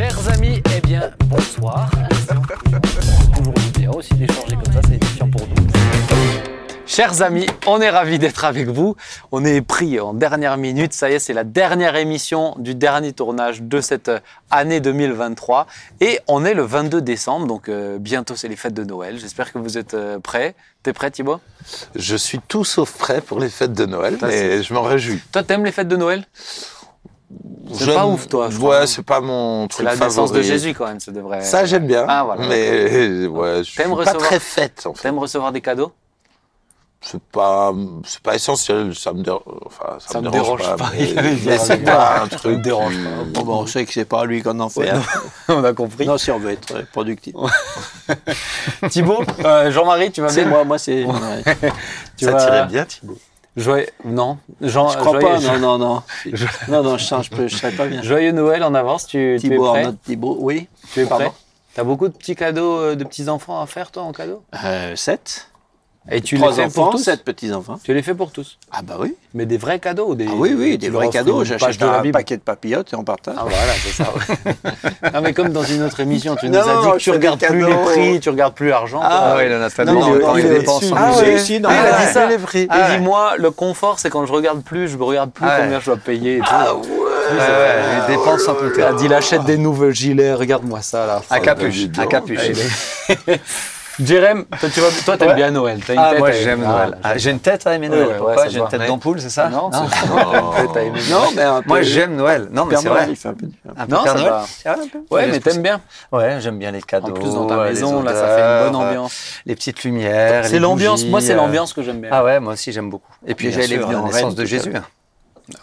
Chers amis, eh bien, bonsoir. Toujours bien aussi d'échanger comme ça, c'est édifiant pour nous. Chers amis, on est ravis d'être avec vous. On est pris en dernière minute. Ça y est, c'est la dernière émission du dernier tournage de cette année 2023. Et on est le 22 décembre, donc euh, bientôt c'est les fêtes de Noël. J'espère que vous êtes euh, prêts. T'es prêt Thibaut? Je suis tout sauf prêt pour les fêtes de Noël, mais je m'en réjouis. Toi, t'aimes les fêtes de Noël? C'est Je pas ne- ouf, toi, je Ouais, c'est pas mon C'est truc la naissance favori. de Jésus quand même, ça devrait... Ça, j'aime bien. Ah, voilà. Mais ouais, je suis T'aimes pas recevoir- très fête, en fait. T'aimes recevoir des cadeaux? C'est pas, c'est pas essentiel. Ça me, dérange enfin, ça Ça me me dérange, dérange pas. pas, mais- mais ça c'est me pas un Ça truc. me dérange pas. Bon, bon, on sait que c'est pas lui qu'on en fait. hein. On a compris. Non, si on veut être productif. Thibaut, euh, Jean-Marie, tu vas C'est bien moi, moi c'est. Ça vas- tirait bien, Thibaut. Joyeux... Non, Jean... Je crois joyeux... pas, non, non, non. Non, non, je plus, je serais pas bien. Joyeux Noël en avance, tu, tu es Thibaut, prêt Thibaut, oui. Tu es prêt T'as beaucoup de petits cadeaux euh, de petits enfants à faire toi en cadeau? Euh, 7. Et tu les fais enfants, pour tous 7 petits-enfants. Tu les fais pour tous Ah bah oui. Mais des vrais cadeaux des Ah oui, oui, des vrais cadeaux. J'achète un Bible paquet de papillotes et on partage. Ah voilà, c'est ça. ouais. non mais comme dans une autre émission, tu nous Non, as dit que tu regardes des plus les prix, tu regardes plus l'argent. Ah, toi. ouais, il en a tellement Non, non, il dépense Ah oui, si, non, Ah, il a ouais. dit ça. les prix. Il Ah ouais. dit moi, le confort, c'est quand je regarde plus, je ne regarde plus Ah combien je dois payer. Et tout. Ah ouais. Les dépenses en tout Il a cas. dit il achète des nouveaux gilets, regarde-moi ça là. À capuche, dis à capuche. Jérém, toi, tu vas, toi, t'aimes Ouais. bien Noël. T'as une Ah, tête moi à- j'aime Noël. Ah, J'ai une tête à aimer Noël. ouais, J'ai une tête d'ampoule, c'est ça Non, Non, c'est Oh. Non, mais un peu. Moi j'aime Noël. Non, mais c'est Noël, vrai. il fait un peu différent. Un peu Non, Père ça Noël. va. C'est vrai, un peu. Ouais, mais t'aimes bien. Ouais, j'aime bien les cadeaux. En plus, dans ta maison, là, ça fait une bonne ambiance. Les petites lumières. C'est l'ambiance. Moi, c'est euh. l'ambiance que j'aime bien. Ah ouais, moi aussi j'aime beaucoup. Et puis j'ai les naissance de Jésus. l'heure.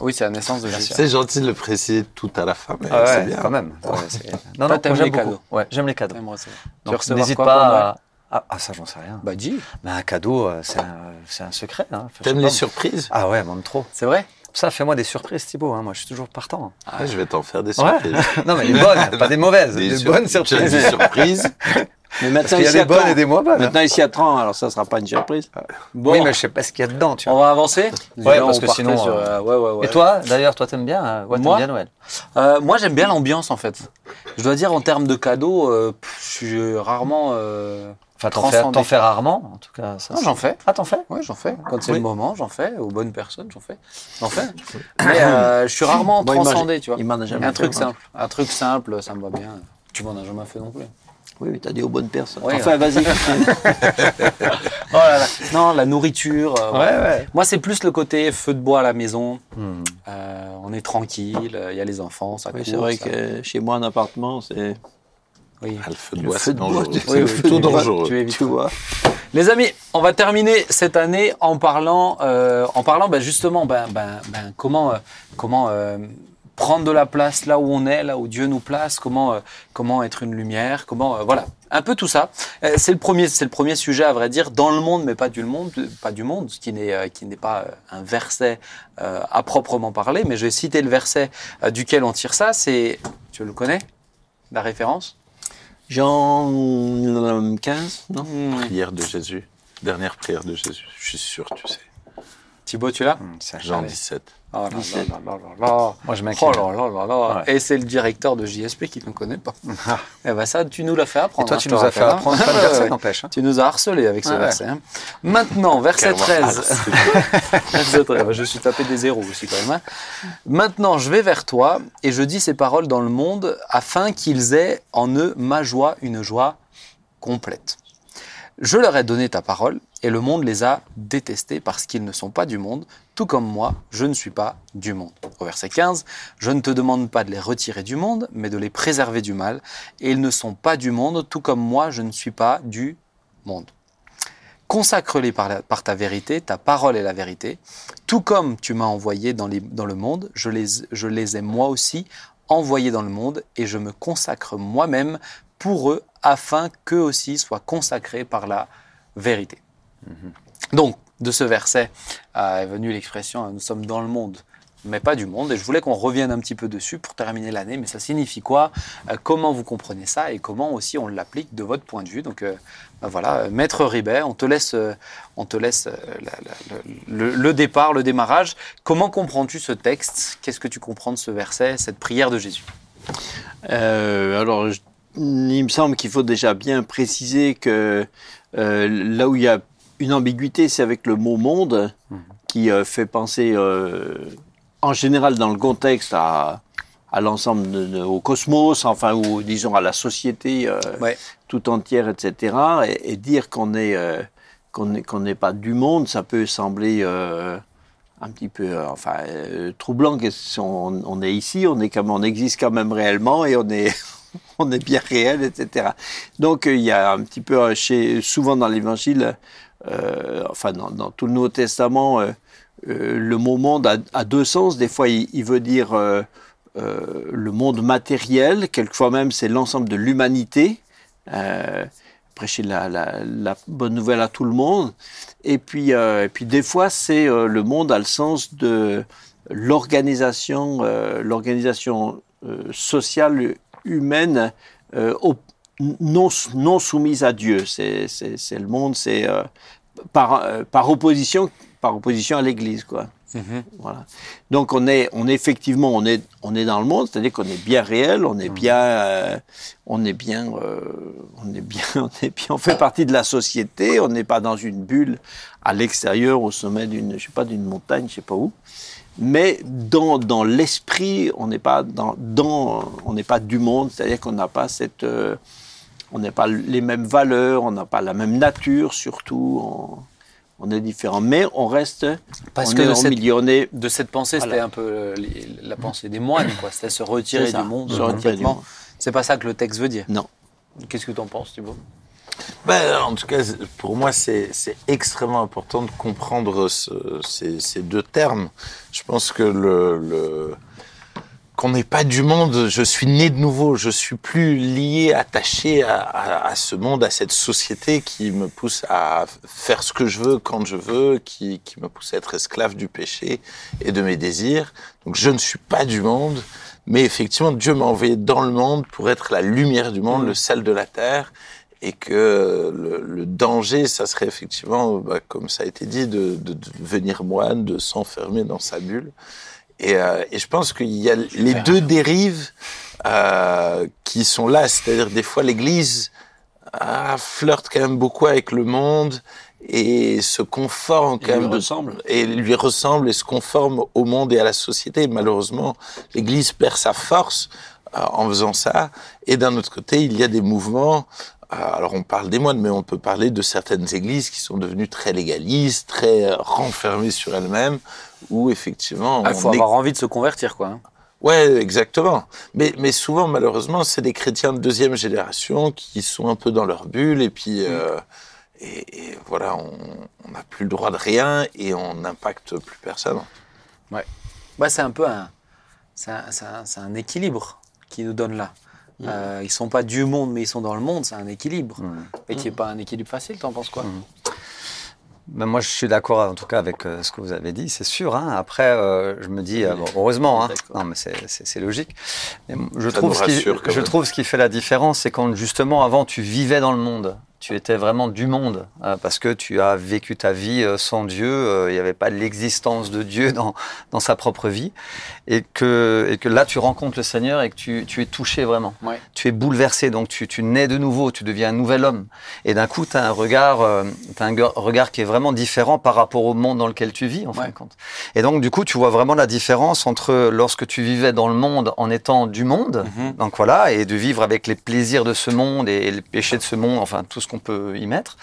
Oui, c'est la naissance de Jésus. C'est gentil de le préciser tout à la fin, mais Ah c'est ouais, bien. quand même. Ouais, c'est- non, Toi, non, j'aime les beaucoup. cadeaux. Ouais, j'aime les cadeaux. N'hésite pas à... Ah, ah, ça j'en sais rien. Bah dis. Mais un cadeau, euh, c'est un, c'est un secret. Hein. T'aimes les pas. surprises Ah ouais, même trop. C'est vrai Ça, fais-moi des surprises, Thibaut. hein. Moi, je suis toujours partant. Ah, Je vais t'en faire des Ouais. surprises. non, mais les bonnes, pas des mauvaises. Des Des sur- bonnes surprises. dit surprises. Mais Parce maintenant, qu'il y a des bonnes et des moins bonnes. Maintenant, ici à 30, alors ça sera pas une surprise. Bon, Oui, mais je sais pas ce qu'il y a dedans, tu on vois. va avancer? Ouais, parce on que sinon, sur, euh, euh, ouais, ouais, ouais. Et toi, d'ailleurs, toi, t'aimes bien, euh, ouais, t'aimes Moi bien Noël. Euh, Moi, j'aime bien l'ambiance en fait. Je dois dire, en termes de cadeaux, euh, je suis rarement. Enfin, t'en fais, Transcender. t'en fais rarement, en tout cas. Ça, Non, c'est- j'en fais. Ah, t'en fais? Ouais, j'en fais. Quand c'est Oui. le moment, j'en fais. Aux bonnes personnes, j'en fais. J'en fais. Mais euh, je suis rarement m'a- transcendé, tu vois. Il m'en a jamais Un fait, truc simple. Un truc simple, ça me va bien. Tu m'en as jamais fait non plus. Oui, oui, t'as dit aux bonnes personnes. Ouais, enfin, vas-y. Oh là là. Non, la nourriture. euh, ouais. Moi, c'est plus le côté feu de bois à la maison. Hmm. Euh, on est tranquille. Il y a les enfants, ça Oui, c'est vrai ça- que chez moi, en appartement, c'est. Oui. Ah, le feu de bois, c'est dangereux. Oui, oui, plutôt dangereux. tu évites. Tu vois Les amis, on va terminer cette année en parlant, euh, en parlant ben, justement ben, ben, ben, comment, euh, comment euh, prendre de la place là où on est, là où Dieu nous place, comment, euh, comment être une lumière, comment euh, voilà, un peu tout ça. Euh, c'est le premier, c'est le premier sujet à vrai dire dans le monde, mais pas du monde, pas du monde, ce qui n'est euh, qui n'est pas un verset euh, à proprement parler, mais je vais citer le verset duquel on tire ça. C'est, tu le connais, la référence? Jean euh, 15, non? Prière de Jésus. Dernière prière de Jésus. Je suis sûr, tu sais. Thibaut, tu l'as Hmm, Jean Allez. 17. Oh là là là là là. Moi, je m'inquiète. Oh là là là là. Ouais. Et c'est le directeur de JSP qui ne connaît pas. Eh ben ça, tu nous l'as fait Et apprendre. toi, hein, tu nous as fait hein. apprendre plein de versets, n'empêche. hein. Tu nous as harcelé avec ce Ouais, verset. hein. Maintenant, verset Carrément 13. Verset 13. Je suis tapé des zéros aussi quand même. hein. Maintenant, je vais vers toi et je dis ces paroles dans le monde afin qu'ils aient en eux ma joie, une joie complète. Je leur ai donné ta parole et le monde les a détestés parce qu'ils ne sont pas du monde, tout comme moi, je ne suis pas du monde. Au verset 15, je ne te demande pas de les retirer du monde, mais de les préserver du mal, et ils ne sont pas du monde, tout comme moi, je ne suis pas du monde. Consacre-les par, ta vérité, ta parole est la vérité. Tout comme tu m'as envoyé dans, le monde, je les ai moi aussi envoyés dans le monde, et je me consacre moi-même pour eux, afin qu'eux aussi soient consacrés par la vérité. Donc, de ce verset euh, est venue l'expression euh, nous sommes dans le monde, mais pas du monde. Et je voulais qu'on revienne un petit peu dessus pour terminer l'année. Mais ça signifie quoi? Euh, Comment vous comprenez ça et comment aussi on l'applique de votre point de vue? Donc, euh, ben voilà, Maître Ribet, on te laisse, euh, on te laisse la- la- le, le départ, le démarrage. Comment comprends-tu ce texte? Qu'est-ce que tu comprends de ce verset, cette prière de Jésus? Alors, je- il me semble qu'il faut déjà bien préciser que euh, là où il y a une ambiguïté, c'est avec le mot monde, qui euh, fait penser euh, en général dans le contexte à, à l'ensemble, de- de- au cosmos, enfin, ou disons à la société Ouais. tout entière, etc. Et, et dire qu'on est qu'on n'est qu'on pas du monde, ça peut sembler un petit peu, euh, enfin, euh, troublant. si On, on est ici, on est comme, on existe quand même réellement et on est, on est bien réel, etc. Donc euh, il y a un petit peu, euh, chez, souvent dans l'Évangile, euh, enfin dans, tout le Nouveau Testament, le mot monde a, deux sens. Des fois, il, veut dire le monde matériel. Quelquefois même, c'est l'ensemble de l'humanité. Prêcher la, la- bonne nouvelle à tout le monde. Et puis, et puis des fois, c'est le monde a le sens de l'organisation, l'organisation sociale humaine euh, au- non, non soumise à Dieu. C'est, le monde, c'est euh, par, euh, par opposition, par opposition à l'Église, quoi. Mhm. Voilà. Donc on est, on est effectivement, on est, on est dans le monde, c'est-à-dire qu'on est bien réel, on est bien, euh, on est bien, euh, on est bien, on est bien, on fait partie de la société, on n'est pas dans une bulle à l'extérieur, au sommet d'une, je sais pas, d'une montagne, je sais pas où. Mais dans, dans l'esprit, on n'est pas dans, dans, on n'est pas du monde, c'est-à-dire qu'on n'a pas cette, euh, on n'a pas les mêmes valeurs, on n'a pas la même nature, surtout. On, on est différent, mais on reste. Parce on que est de cette- milieu, on est De cette pensée, Voilà. c'était un peu la pensée des moines, quoi. C'était se retirer ça, du monde se retirer du complètement. monde. C'est pas ça que le texte veut dire. Non. Qu'est-ce que tu en penses, Thibaut? Ben, en tout cas, pour moi, c'est extrêmement important de comprendre ce- ces, ces deux termes. Je pense que le, le- qu'on n'est pas du monde, je suis né de nouveau, je suis plus lié, attaché à, à- à ce monde, à cette société qui me pousse à faire ce que je veux quand je veux, qui, qui me pousse à être esclave du péché et de mes désirs. Donc je ne suis pas du monde, mais effectivement, Dieu m'a envoyé dans le monde pour être la lumière du monde, le sel de la terre et que le, le danger, ça serait effectivement, bah, comme ça a été dit, de, de, de devenir moine, de s'enfermer dans sa bulle. Et, euh, et je pense qu'il y a les deux dérives euh, qui sont là, c'est-à-dire des fois l'Église ah, flirte quand même beaucoup avec le monde et se conforme quand lui même de- ressemble. et lui ressemble et se conforme au monde et à la société. Et malheureusement, l'Église perd sa force euh, en faisant ça. Et d'un autre côté, il y a des mouvements. Euh, alors on parle des moines, mais on peut parler de certaines églises qui sont devenues très légalistes, très euh, renfermées sur elles-mêmes, où effectivement, Il faut on est- avoir envie de se convertir, quoi. hein. Ouais, exactement. Mais, mais souvent, malheureusement, c'est des chrétiens de deuxième génération qui sont un peu dans leur bulle et puis euh, et, et voilà, on n'a plus le droit de rien et on n'impacte plus personne. Ouais, c'est un peu un, c'est un, un- c'est un équilibre qui nous donne là. Euh, ils sont pas du monde, mais ils sont dans le monde. C'est un équilibre, et qui est pas un équilibre facile. T'en penses quoi Ben, moi, je suis d'accord en tout cas avec euh, ce que vous avez dit, c'est sûr. hein. Après, euh, je me dis, euh, bon, heureusement, hein. Non, mais c'est- c'est c'est logique. Mais je, trouve ce qui, je trouve ce qui fait la différence, c'est quand justement avant tu vivais dans le monde, tu étais vraiment du monde, euh, parce que tu as vécu ta vie euh, sans Dieu, euh, il n'y avait pas l'existence de Dieu dans, dans sa propre vie, et que, et que là tu rencontres le Seigneur et que tu, tu es touché vraiment. Ouais. Tu es bouleversé, donc tu, tu nais de nouveau, tu deviens un nouvel homme. Et d'un coup, tu as un regard, t'as un regard qui est vraiment différent par rapport au monde dans lequel tu vis, en fin de compte. Et donc, du coup, tu vois vraiment la différence entre lorsque tu vivais dans le monde en étant du monde, Mhm. donc voilà, et de vivre avec les plaisirs de ce monde et les péchés de ce monde, enfin tout ce qu'on peut y mettre,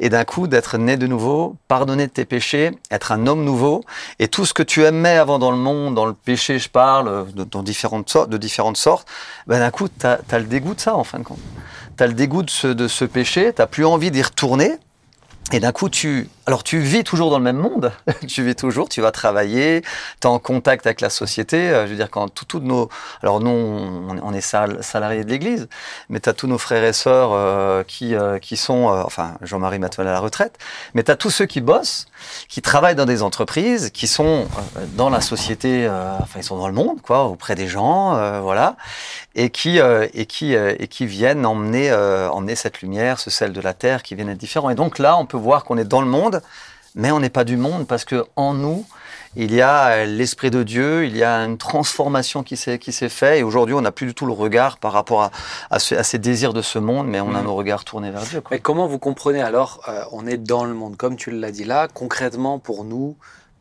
et d'un coup d'être né de nouveau, pardonner de tes péchés, être un homme nouveau, et tout ce que tu aimais avant dans le monde, dans le péché, je parle, de, différentes sortes, ben d'un coup, tu as, le dégoût de ça, en fin de compte. Tu as le dégoût de ce, de ce péché, tu plus envie d'y retourner, et d'un coup, tu, alors tu vis toujours dans le même monde. tu vis toujours, tu vas travailler, tu es en contact avec la société. Euh, Je veux dire, quand tout- toutes nos, alors nous, on, est sal- salariés de l'Église, mais tu as tous nos frères et sœurs euh, qui, euh, qui sont, euh, enfin, Jean-Marie maintenant à la retraite, mais tu as tous ceux qui bossent, qui travaillent dans des entreprises, qui sont euh, dans la société, euh, enfin, ils sont dans le monde, quoi, auprès des gens, voilà, et qui, et qui, et qui viennent emmener, emmener cette lumière, ce sel de la terre, qui viennent être différents. Et donc là, on peut voir qu'on est dans le monde, mais on n'est pas du monde parce que en nous, il y a l'esprit de Dieu, il y a une transformation qui s'est qui s'est fait. Et aujourd'hui, on n'a plus du tout le regard par rapport à, à, ce- à ces désirs de ce monde, mais on a Mhm. nos regards tournés vers Dieu. quoi. Mais comment vous comprenez alors, euh, on est dans le monde, comme tu l'as dit là, concrètement pour nous,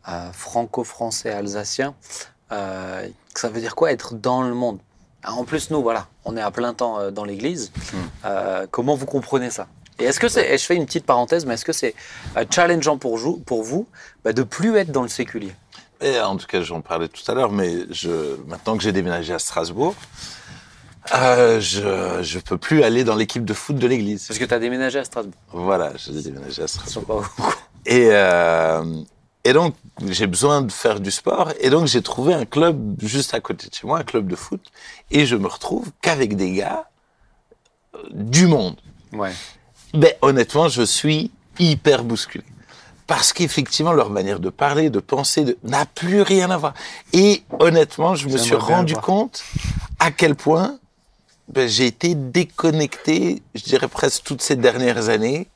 euh, franco-français, alsaciens, euh, ça veut dire quoi être dans le monde? En plus, nous, voilà, on est à plein temps dans l'église. Mm. Comment vous comprenez ça? Et est-ce que c'est, et je fais une petite parenthèse, mais est-ce que c'est euh, challengeant pour, jou- pour vous bah, de plus être dans le séculier? Et en tout cas, j'en parlais tout à l'heure, mais je, maintenant que j'ai déménagé à Strasbourg, euh, je je peux plus aller dans l'équipe de foot de l'église. Parce que tu as déménagé à Strasbourg. Voilà, j'ai déménagé à Ils Strasbourg. sont pas Et, euh, et donc, j'ai besoin de faire du sport. Et donc, j'ai trouvé un club juste à côté de chez moi, un club de foot. Et je me retrouve qu'avec des gars euh, du monde. Ouais. Ben, honnêtement, je suis hyper bousculé. Parce qu'effectivement, leur manière de parler, de penser, de- n'a plus rien à voir. Et honnêtement, je me suis rendu compte à quel point ben, j'ai été déconnecté, je dirais presque toutes ces dernières années,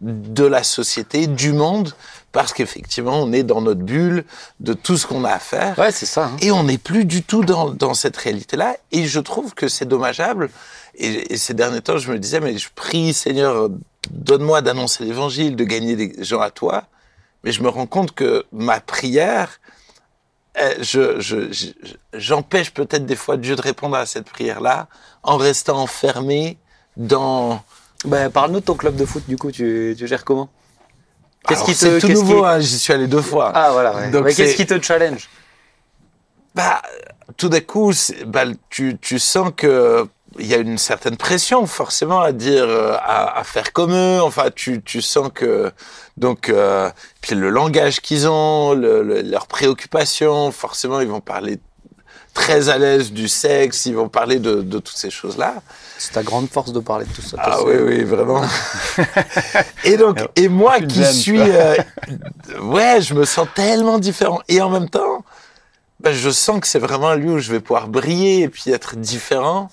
de la société, du monde, parce qu'effectivement, on est dans notre bulle de tout ce qu'on a à faire. Ouais, c'est ça. hein. Et on n'est plus du tout dans, dans cette réalité-là. Et je trouve que c'est dommageable. Et, et ces derniers temps, je me disais, mais je prie, Seigneur, donne-moi d'annoncer l'évangile, de gagner des gens à toi. Mais je me rends compte que ma prière, je, je- je- j'empêche peut-être des fois Dieu de répondre à cette prière-là en restant enfermé dans... Bah, Parle-nous de ton club de foot, du coup, tu, tu gères comment? Qu'est-ce qui te- c'est tout nouveau, qui- hein, j'y suis allé deux fois. Ah voilà, ouais. Donc Mais qu'est-ce qui te challenge? Bah, tout d'un coup, bah, tu, tu sens que il y a une certaine pression forcément à dire, euh, à, à faire comme eux. Enfin, tu, tu sens que donc euh, puis le langage qu'ils ont, le, le- leurs préoccupations, forcément, ils vont parler très à l'aise du sexe, ils vont parler de, de toutes ces choses-là. C'est ta grande force de parler de tout ça. Ah oui, oui, vraiment. et donc, et moi qui suis, euh, ouais, je me sens tellement différent. Et en même temps, ben, je sens que c'est vraiment un lieu où je vais pouvoir briller et puis être différent.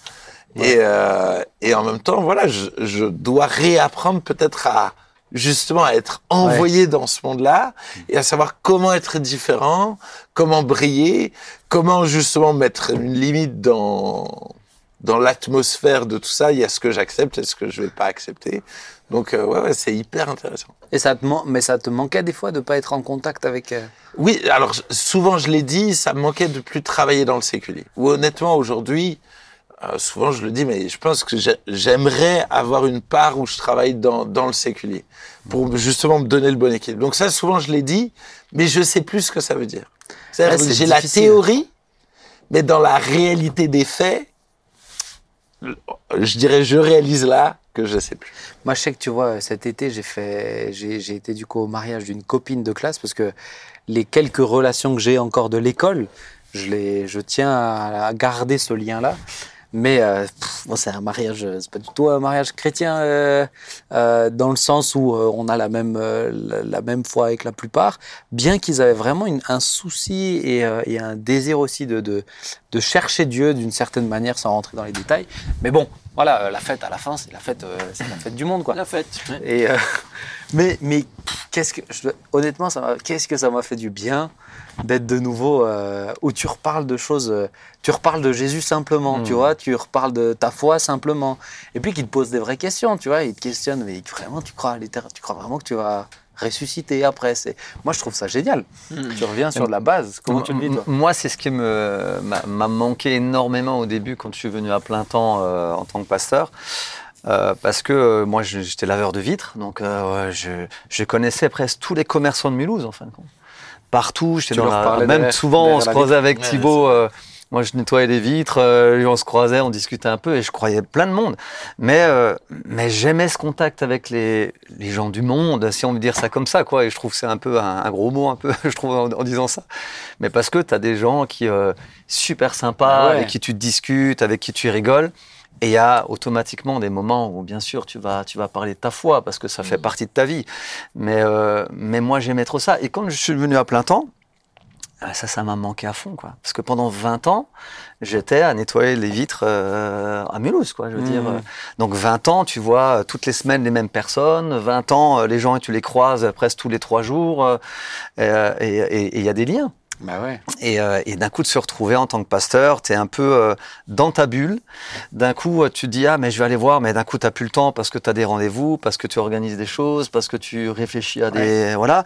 Et, euh, et en même temps, voilà, je, je dois réapprendre peut-être à justement à être envoyé dans ce monde-là et à savoir comment être différent, comment briller, comment justement mettre une limite dans dans l'atmosphère de tout ça. Il y a ce que j'accepte et ce que je vais pas accepter. Donc euh, ouais, ouais c'est hyper intéressant. Et ça te mais ça te manquait des fois de pas être en contact avec. euh, Oui, alors souvent je l'ai dit, ça me manquait de plus travailler dans le séculier. Ou honnêtement aujourd'hui, euh, souvent je le dis, mais je pense que j'ai- j'aimerais avoir une part où je travaille dans, dans le séculier pour justement me donner le bon équilibre. Donc ça, souvent je l'ai dit, mais je sais plus ce que ça veut dire. Ouais, c'est j'ai la théorie, mais dans la réalité des faits, je dirais, je réalise là que je sais plus. Moi, je sais que tu vois, cet été, j'ai fait, j'ai, j'ai été du coup au mariage d'une copine de classe parce que les quelques relations que j'ai encore de l'école, je les, je tiens à, à garder ce lien-là. Mais euh, bon, c'est un mariage, euh, c'est pas du tout un mariage chrétien euh, euh, dans le sens où on a la même, la, la même foi avec la plupart, bien qu'ils avaient vraiment une- un souci et, et un désir aussi de, de, de chercher Dieu d'une certaine manière sans rentrer dans les détails. Mais bon, voilà, la fête à la fin, c'est la fête, c'est la fête du monde, quoi. La fête. ouais. Et mais mais qu'est-ce que je honnêtement ça qu'est-ce que ça m'a fait du bien? D'être de nouveau euh, où tu reparles de choses euh, tu reparles de Jésus simplement tu vois tu reparles de ta foi simplement et puis qu'il te pose des vraies questions tu vois il te questionne mais vraiment tu crois à tu crois vraiment que tu vas ressusciter après? C'est moi je trouve ça génial Mm. tu reviens sur la base comment tu le vis toi? Moi, c'est ce qui me- m'a m'a manqué énormément au début quand je suis venu à plein temps euh, en tant que pasteur. Euh, parce que euh, moi, j'étais laveur de vitres, donc je, je connaissais presque tous les commerçants de Mulhouse, en fin de compte. Partout, j'étais dans la... Même souvent, on se croisait avec Ouais, Thibaut. euh, moi, je nettoyais les vitres, euh, lui, on se croisait, on discutait un peu, et je croyais plein de monde. Mais, euh, mais j'aimais ce contact avec les, les gens du monde, si on veut dire ça comme ça, quoi. Et je trouve que c'est un peu un, un gros mot, un peu, je trouve, en, en disant ça. Mais parce que tu as des gens qui super sympas, Ah ouais. avec qui tu discutes, avec qui tu rigoles. Et il y a automatiquement des moments où, bien sûr, tu vas, tu vas parler de ta foi parce que ça fait partie de ta vie. Mais, euh, mais moi, j'aimais trop ça. Et quand je suis venu à plein temps, Ah, Ça, ça m'a manqué à fond, quoi. Parce que pendant 20 ans, j'étais à nettoyer les vitres euh, à Mulhouse, quoi. Je veux Mhm. dire. euh. Donc 20 ans, tu vois euh, toutes les semaines les mêmes personnes. 20 ans, euh, les gens, tu les croises euh, presque tous les trois jours. euh, euh, et il y a des liens. Bah ouais. Et, euh, et d'un coup, de se retrouver en tant que pasteur, tu es un peu euh, dans ta bulle. D'un coup, euh, tu te dis, ah, mais je vais aller voir, mais d'un coup, tu plus le temps parce que tu as des rendez-vous, parce que tu organises des choses, parce que tu réfléchis à des. Voilà.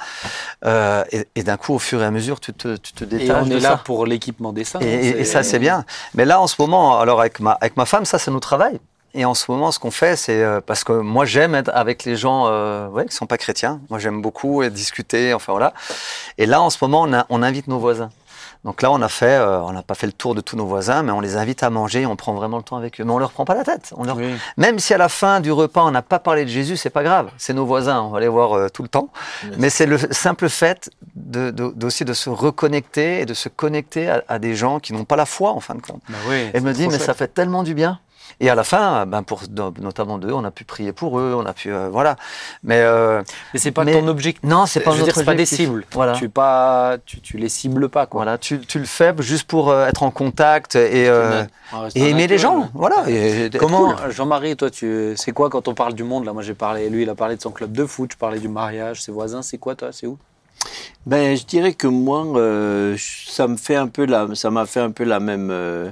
Euh, et et d'un coup, au fur et à mesure, tu te, tu te Et détaches on de est ça. là pour l'équipement dessin. Et, et- et ça, c'est bien. Mais là, en ce moment, alors avec ma, avec ma femme, ça, ça nous travaille. Et en ce moment, ce qu'on fait, c'est euh, parce que moi, j'aime être avec les gens euh, ouais, qui sont pas chrétiens. Moi, j'aime beaucoup discuter, enfin voilà. Et là, en ce moment, on, a- on invite nos voisins. Donc là, on a fait, euh, on n'a pas fait le tour de tous nos voisins, mais on les invite à manger, on prend vraiment le temps avec eux. Mais on leur prend pas la tête. On leur... Oui. Même si à la fin du repas, on n'a pas parlé de Jésus, c'est pas grave. C'est nos voisins, on va les voir euh, tout le temps. Mais c'est le simple fait de, de- se reconnecter et de se connecter à, à des gens qui n'ont pas la foi, en fin de compte. Bah oui, Et me trop mais ça fait tellement du bien. Et à la fin, ben pour no- notamment d'eux, on a pu prier pour eux, on a pu, euh, voilà. Mais euh, Mais c'est pas mais- ton objectif. non, c'est pas je veux dire, pas des cibles. Voilà. Tu, pas, tu, tu les cibles pas, quoi. Voilà, tu, tu le fais juste pour euh, être en contact et, euh, et aimer les gens. Voilà. et Comment, cool. Jean-Marie, toi, tu, c'est quoi quand on parle du monde là? Moi, j'ai parlé, lui, il a parlé de son club de foot, je parlais du mariage, ses voisins. C'est quoi, toi? C'est où? Ben, je dirais que moi, euh, ça me fait un peu la, ça m'a fait un peu la même, euh,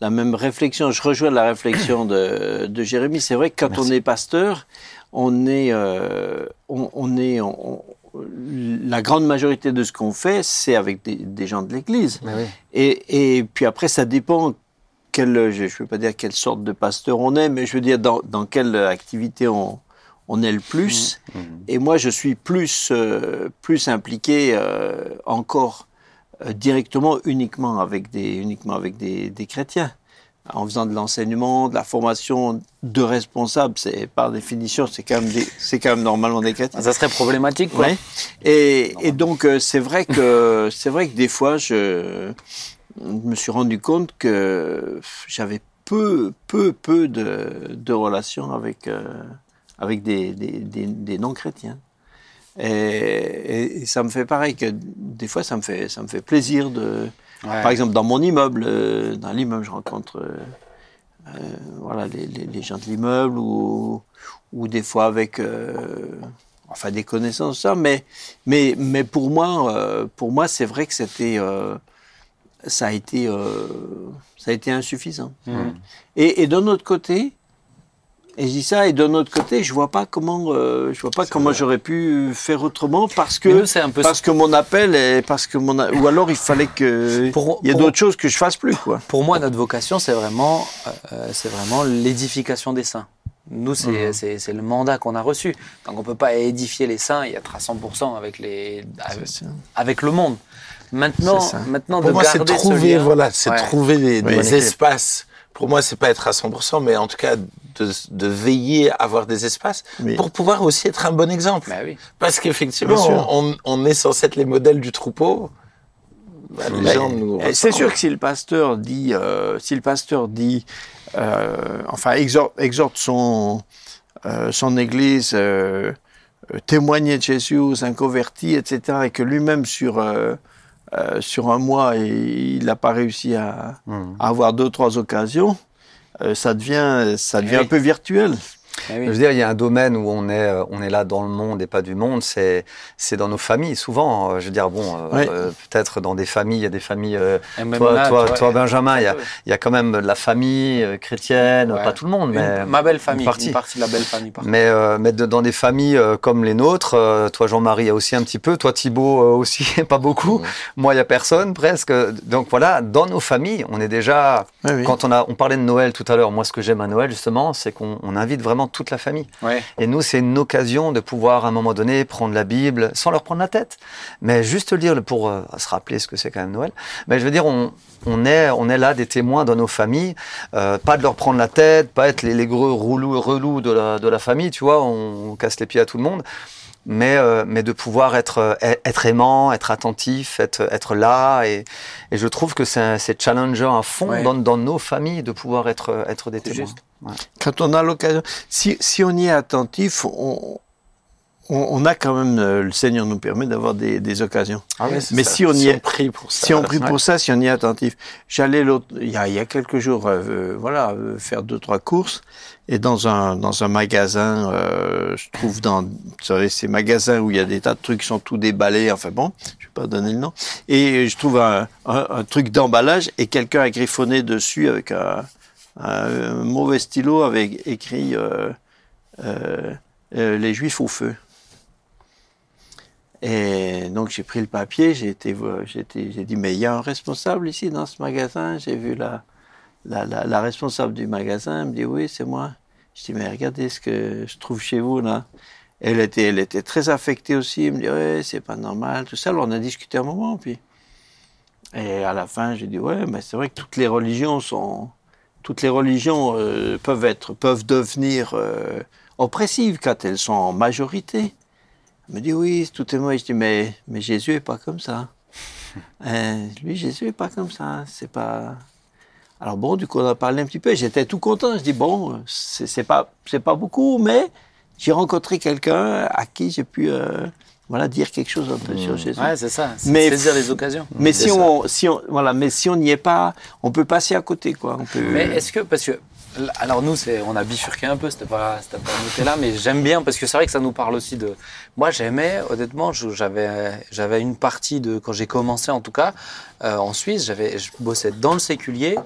la même réflexion. Je rejoins la réflexion de, de Jérémy. C'est vrai que quand on est pasteur, on est, euh, on, on est, on- la grande majorité de ce qu'on fait, c'est avec des, des gens de l'Église. Oui. Et, et puis après, ça dépend quel, je ne veux pas dire quelle sorte de pasteur on est, mais je veux dire dans, dans quelle activité on, on est le plus. Mmh. Et moi, je suis plus, euh, plus impliqué euh, encore directement, uniquement avec des, uniquement avec des, des chrétiens. En faisant de l'enseignement, de la formation de responsables, c'est par définition, c'est quand même, c'est quand même normalement des chrétiens. Ça serait problématique, quoi. Ouais. Et, et donc euh, c'est vrai que c'est vrai que des fois je, je me suis rendu compte que j'avais peu peu peu de, de relations avec euh, avec des, des, des, des non chrétiens. Et, et- et ça me fait pareil que des fois ça me fait ça me fait plaisir de Ouais. par exemple dans mon immeuble euh, dans l'immeuble je rencontre euh, euh, voilà les, les, les gens de l'immeuble ou ou des fois avec enfin des connaissances ça mais mais mais pour moi pour moi c'est vrai que c'était ça a été ça a été insuffisant Mhm. et, et d'un autre côté et je dis ça et d'un autre côté je vois pas comment euh, je vois pas comment j'aurais pu faire autrement parce que Mais nous, c'est un peu parce que mon appel est parce que mon a- ou alors il fallait que Pour- il y a d'autres choses que je fasse plus quoi Pour moi, notre vocation, c'est vraiment, euh, c'est vraiment l'édification des saints. Nous, c'est c'est- c'est le mandat qu'on a reçu. Donc, on peut pas édifier les saints et être à 100% avec, les, avec, avec le monde. Maintenant, maintenant Pour de moi, ce trouver, lien- voilà, c'est Ouais. trouver des, Oui. des espaces. Pour moi, c'est pas être à 100%, mais en tout cas, de, de veiller à avoir des espaces Oui. pour pouvoir aussi être un bon exemple. Bah oui. Parce qu'effectivement, on, on est censé être les modèles du troupeau. Bah, les gens nous eh, C'est sûr que si le pasteur dit, euh, si le pasteur dit, euh, enfin exhorte, exhorte son euh, son Église, témoigner de Jésus, un converti, etc., et que lui-même sur euh, sur un mois, il n'a pas réussi à, Mhm. à avoir deux trois occasions, euh, ça devient ça devient Eh oui. un peu virtuel. Bah Je veux dire, il y a un domaine où on est, euh, on est là dans le monde et pas du monde, c'est, c'est dans nos familles. Souvent, euh, je veux dire, bon, euh, euh, peut-être dans des familles, il y a des familles. euh, toi, là, toi, tu vois, toi, Benjamin, il y a, il y a quand même de la famille euh, chrétienne, Ouais. pas tout le monde, Une- mais ma belle famille, une partie. une partie de la belle famille. Mais, euh, mais de- dans des familles euh, comme les nôtres, euh, toi Jean-Marie, il y a aussi un petit peu, toi Thibault euh, aussi, pas beaucoup. Moi, il y a personne presque. Donc voilà, dans nos familles, on est déjà. Oui. Quand on a, on parlait de Noël tout à l'heure. Moi, ce que j'aime à Noël justement, c'est qu'on on invite vraiment toute la famille. Ouais. Et nous, c'est une occasion de pouvoir à un moment donné prendre la Bible sans leur prendre la tête, mais juste lire pour euh, se rappeler ce que c'est quand même Noël. Mais je veux dire, on, on est, on est là des témoins dans nos familles, euh, pas de leur prendre la tête, pas être les, les gros roulous, relous de la, de la famille, tu vois, on, on casse les pieds à tout le monde. Mais, euh, mais de pouvoir être, euh, être aimant, être attentif, être, être là. Et, et je trouve que c'est c'est challengeant à fond Ouais. dans, dans nos familles de pouvoir être, être des témoins. Quand on a l'occasion, si, si on y est attentif, on, on, on a quand même, euh, le Seigneur nous permet d'avoir des, des occasions. Ah Mais ça. si on y est- prie pour ça. Si on prie ouais. pour ça, si on y est attentif. J'allais l'autre, il y a, il y a quelques jours, euh, euh, voilà, faire deux trois courses et dans un dans un magasin, euh, je trouve dans, vous savez, ces magasins où il y a des tas de trucs qui sont tout déballés. Enfin bon, je vais pas donner le nom. Et je trouve un, un, un truc d'emballage et quelqu'un a griffonné dessus avec un, un mauvais stylo avec écrit les Juifs au feu. Et donc j'ai pris le papier, j'ai dit mais il y a un responsable ici dans ce magasin. J'ai vu la, responsable du magasin, elle me dit oui c'est moi. Je dis mais regardez ce que je trouve chez vous là. Elle était, elle était très affectée aussi. Elle me dit ouais c'est pas normal tout ça. Alors on a discuté un moment puis et à la fin j'ai dit ouais mais c'est vrai que toutes les religions sont, toutes les religions euh, peuvent être, peuvent devenir euh, oppressives quand elles sont en majorité. Elle me dit oui, tout est moi. Je dis mais, mais Jésus est pas comme ça. Euh, lui, Jésus est pas comme ça. C'est pas. Alors bon, du coup, on a parlé un petit peu. J'étais tout content. Je dis bon, c'est pas, c'est pas beaucoup, mais j'ai rencontré quelqu'un à qui j'ai pu, euh, voilà, dire quelque chose un peu sur Jésus. Ouais, c'est ça. Mais- saisir les occasions. Mais C'est si ça. on, si on, voilà, mais si on n'y est pas, on peut passer à côté, quoi. On peut. Mais est-ce que, parce que, alors nous, c'est, on a bifurqué un peu, c'était pas, c'était pas mais j'aime bien parce que c'est vrai que ça nous parle aussi de. Moi, j'aimais, honnêtement, j'avais, j'avais une partie de, quand j'ai commencé en tout cas, euh, en Suisse, j'avais, je bossais dans le séculier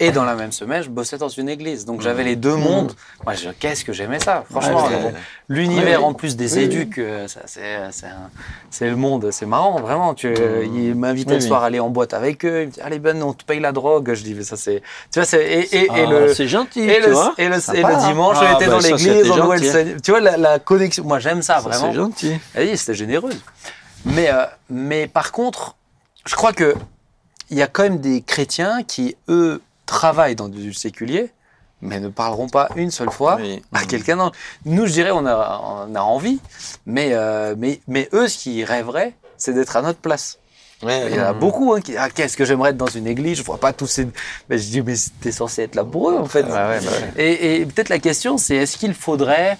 et dans la même semaine, je bossais dans une église. Donc j'avais les deux mondes. Moi, je, qu'est-ce que j'aimais ça, franchement. Ouais. L'univers Oui, en plus des Oui, éducs, euh, ça, c'est, c'est, un- c'est le monde, c'est marrant, vraiment. Tu, il m'invitait Oui, le soir à aller en boîte avec eux. Il me dit, allez Ben, on te paye la drogue. Je dis, mais ça c'est, tu vois, c'est et, et, et Ah, le c'est gentil, et tu le, vois. et le, et dimanche, Ah, on était bah, dans ça, l'église. Seigneur. Tu vois, la, la connexion. Moi, j'aime ça, Ça, vraiment. C'est gentil. Oui, c'était généreuse. Mais, euh, mais par contre, je crois que il y a quand même des chrétiens qui, eux, travaillent dans du séculier, mais ne parleront pas une seule fois Oui. à quelqu'un d'autre. Nous, je dirais, on a, on a envie, mais, euh, mais, mais eux, ce qu'ils rêveraient, c'est d'être à notre place. Ouais, Il y en a beaucoup hein, qui disent ah, Qu'est-ce que j'aimerais être dans une église Je vois pas tous ces. Mais je dis Mais t'es censé être là pour eux, en fait. Ouais, bah ouais. Et, et peut-être la question, c'est est-ce qu'il faudrait.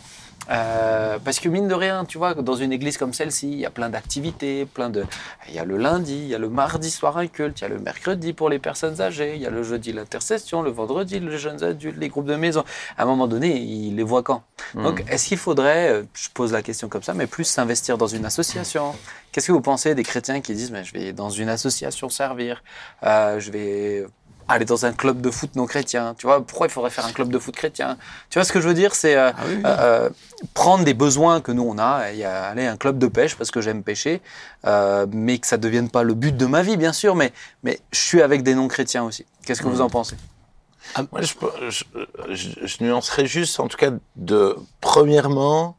Euh, parce que mine de rien, tu vois, dans une église comme celle-ci, il y a plein d'activités, plein de. Il y a le lundi, il y a le mardi soir un culte, il y a le mercredi pour les personnes âgées, il y a le jeudi l'intercession, le vendredi les jeunes adultes, les groupes de maison. À un moment donné, ils les voient quand? Donc, est-ce qu'il faudrait, euh, je pose la question comme ça, mais plus s'investir dans une association? Qu'est-ce que vous pensez des chrétiens qui disent mais je vais dans une association servir, euh, je vais aller dans un club de foot non chrétien Tu vois, pourquoi il faudrait faire un club de foot chrétien? Tu vois ce que je veux dire? C'est euh, Ah oui, oui. euh, euh, prendre des besoins que nous on a, a aller à un club de pêche parce que j'aime pêcher, euh, mais que ça ne devienne pas le but de ma vie, bien sûr, mais, mais je suis avec des non-chrétiens aussi. Qu'est-ce que vous en pensez? Moi, je, je, je- je nuancerais juste, en tout cas, de premièrement,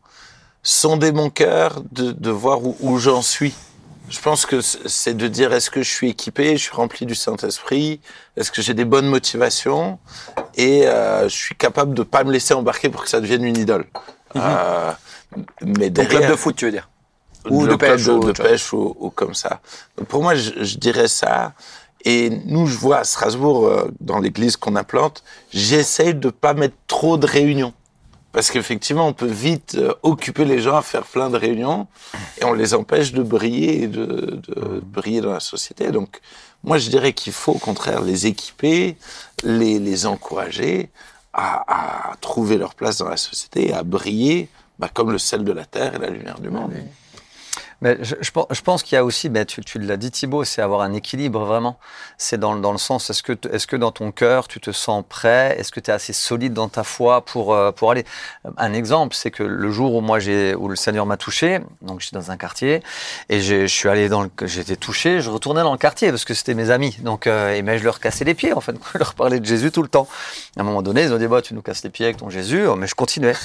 sonder mon cœur, de, de voir où, où j'en suis. Je pense que c'est de dire est-ce que je suis équipé, je suis rempli du Saint-Esprit, est-ce que j'ai des bonnes motivations et euh, je suis capable de pas me laisser embarquer pour que ça devienne une idole. Euh, mais Donc derrière, club de foot, tu veux dire? Ou de club pêche, de, ou de pêche ou, ou comme ça. Pour moi, je, je dirais ça. Et nous, je vois à Strasbourg, euh, dans l'église qu'on implante, j'essaye de pas mettre trop de réunions. Parce qu'effectivement, on peut vite euh, occuper les gens à faire plein de réunions et on les empêche de briller et de, briller dans la société. Donc, moi, je dirais qu'il faut au contraire les équiper, les, encourager à, à trouver leur place dans la société, à briller bah, comme le sel de la terre et la lumière du monde. Mais je, pense- qu'il y a aussi, tu, l'as dit Thibaut, c'est avoir un équilibre vraiment. C'est dans, le- sens, est-ce que, dans ton cœur, tu te sens prêt? Est-ce que tu es assez solide dans ta foi pour, euh, pour aller? Un exemple, c'est que le jour où moi où le Seigneur m'a touché, donc j'étais dans un quartier, et je suis allé dans j'étais touché, je retournais dans le quartier parce que c'était mes amis. Donc, euh, et mais je leur cassais les pieds en fait, je leur parlais de Jésus tout le temps. À un moment donné, ils ont dit, bah, tu nous casses les pieds avec ton Jésus, Oh, mais je continuais.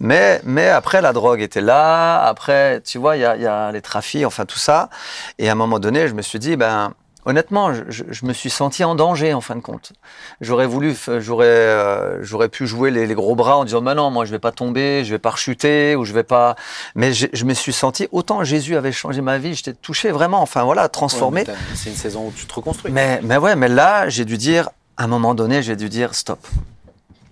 Mais, mais après, la drogue était là. Après, tu vois, il y a, y a les trafics, enfin tout ça. Et à un moment donné, je me suis dit, ben, honnêtement, je, je- me suis senti en danger en fin de compte. J'aurais voulu, j'aurais, euh, j'aurais pu jouer les, les gros bras en disant, ben non, moi je vais pas tomber, je vais pas rechuter ou je vais pas. Mais je, je me suis senti autant Jésus avait changé ma vie, j'étais touché vraiment, enfin voilà, transformé. Ouais, C'est une saison où tu te reconstruis. Mais, mais ouais, mais là, j'ai dû dire, à un moment donné, j'ai dû dire stop.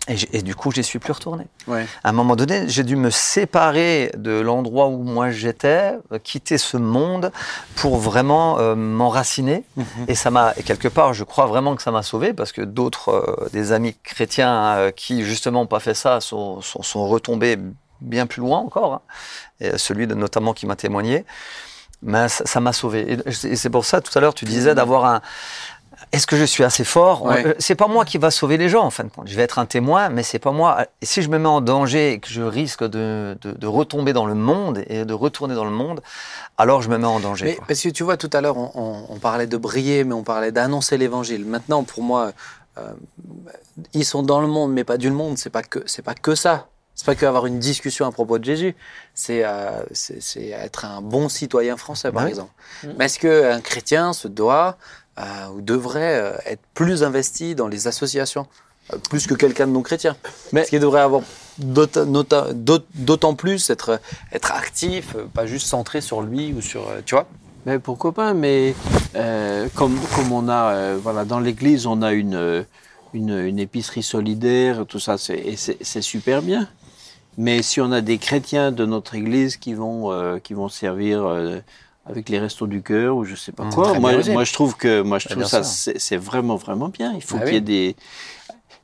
Et, du coup, j'y suis plus retourné. Ouais. À un moment donné, j'ai dû me séparer de l'endroit où moi j'étais, euh, quitter ce monde pour vraiment euh, m'enraciner. Et ça m'a, quelque part, je crois vraiment que ça m'a sauvé parce que d'autres, euh, des amis chrétiens euh, qui justement n'ont pas fait ça, sont, sont, sont retombés bien plus loin encore. hein. Et celui de, notamment qui m'a témoigné. Mais ça m'a sauvé. Et et c'est pour ça, tout à l'heure, tu disais d'avoir un. Est-ce que je suis assez fort Ouais. Euh, C'est pas moi qui va sauver les gens en fin de compte. Je vais être un témoin, mais c'est pas moi. Et si je me mets en danger et que je risque de, de, de retomber dans le monde et de retourner dans le monde, alors je me mets en danger. Mais parce que tu vois, tout à l'heure, on, on- on parlait de briller, mais on parlait d'annoncer l'évangile. Maintenant, pour moi, euh, ils sont dans le monde, mais pas du monde. C'est pas que c'est pas que ça. C'est pas que avoir une discussion à propos de Jésus. C'est euh, c'est c'est être un bon citoyen français, par Ouais. exemple. Mais est-ce qu'un chrétien se doit euh, ou devrait euh, être plus investi dans les associations, euh, plus que quelqu'un de non chrétien Mais- Est-ce qu'il devrait avoir d'autant- plus être être actif, euh, pas juste centré sur lui ou sur, euh, tu vois Mais pourquoi pas Mais euh, comme, comme on a, euh, voilà, dans l'église, on a une, euh, une, une épicerie solidaire, tout ça, c'est et c'est super bien. Mais si on a des chrétiens de notre église qui vont, euh, qui vont servir euh, avec les restos du cœur ou je sais pas Mmh, quoi, moi, je trouve que moi je Très trouve ça c'est vraiment vraiment bien. Il faut Ah qu'il y ait oui. des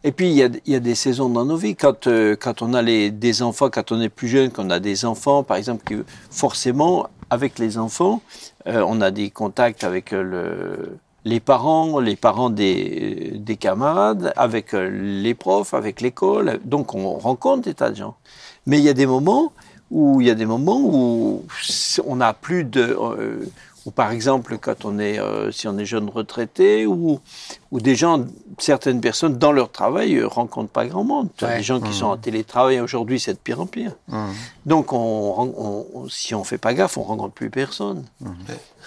et puis, il y, a, il y a des saisons dans nos vies. Quand, euh, quand on a les, des enfants, quand on est plus jeune, qu'on a des enfants, par exemple, qui, forcément, avec les enfants, euh, on a des contacts avec euh, le, les parents, les parents des, des camarades, avec les profs, avec l'école. Donc, on rencontre des tas de gens. Mais il y a des moments où, il y a des moments où on n'a plus de... euh, ou par exemple, quand on est, euh, si on est jeune retraité, ou, ou des gens, certaines personnes dans leur travail ne rencontrent pas grand monde. Ouais. Des gens qui sont en télétravail aujourd'hui, c'est de pire en pire. Donc, on, on- on- si on fait pas gaffe, on rencontre plus personne.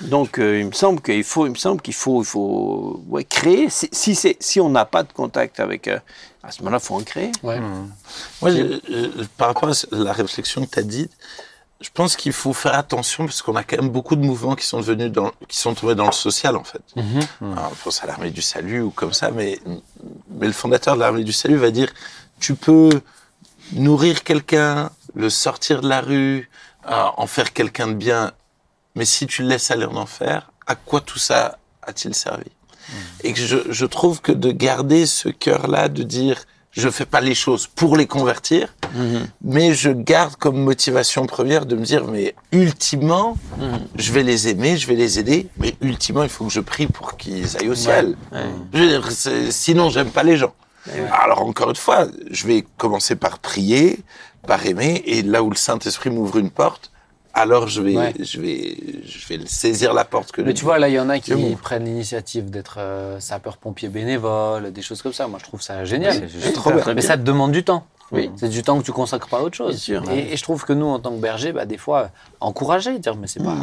Donc, euh, il me semble qu'il faut, il me semble qu'il faut, il faut ouais, créer. Si, si, c'est- si on n'a pas de contact avec, euh, à ce moment-là, il faut en créer. Ouais. Moi, je- je- par rapport à la réflexion que tu as dite, je pense qu'il faut faire attention parce qu'on a quand même beaucoup de mouvements qui sont devenus dans, qui sont tombés dans le social en fait. Alors, on pense à l'armée du salut ou comme ça, mais, mais le fondateur de l'armée du salut va dire tu peux nourrir quelqu'un, le sortir de la rue, euh, en faire quelqu'un de bien, mais si tu le laisses aller en enfer, à quoi tout ça a-t-il servi? Et que je, je trouve que de garder ce cœur-là, de dire je fais pas les choses pour les convertir, mais je garde comme motivation première de me dire mais ultimement je vais les aimer, je vais les aider, mais ultimement il faut que je prie pour qu'ils aillent au ciel. Je veux dire, sinon j'aime pas les gens. Alors encore une fois, je vais commencer par prier, par aimer, et là où le Saint-Esprit m'ouvre une porte, alors je vais, Ouais. je vais, je vais saisir la porte que Mais tu vois, là, il y en a qui prennent l'initiative d'être euh, sapeur-pompier bénévole, des choses comme ça. Moi, je trouve ça génial. Trop bien. Mais ça te demande du temps. Oui. C'est du temps que tu consacres pas à autre chose. Sûr. et, et je trouve que nous, en tant que berger, bah, des fois, encourager, dire, mais c'est pas,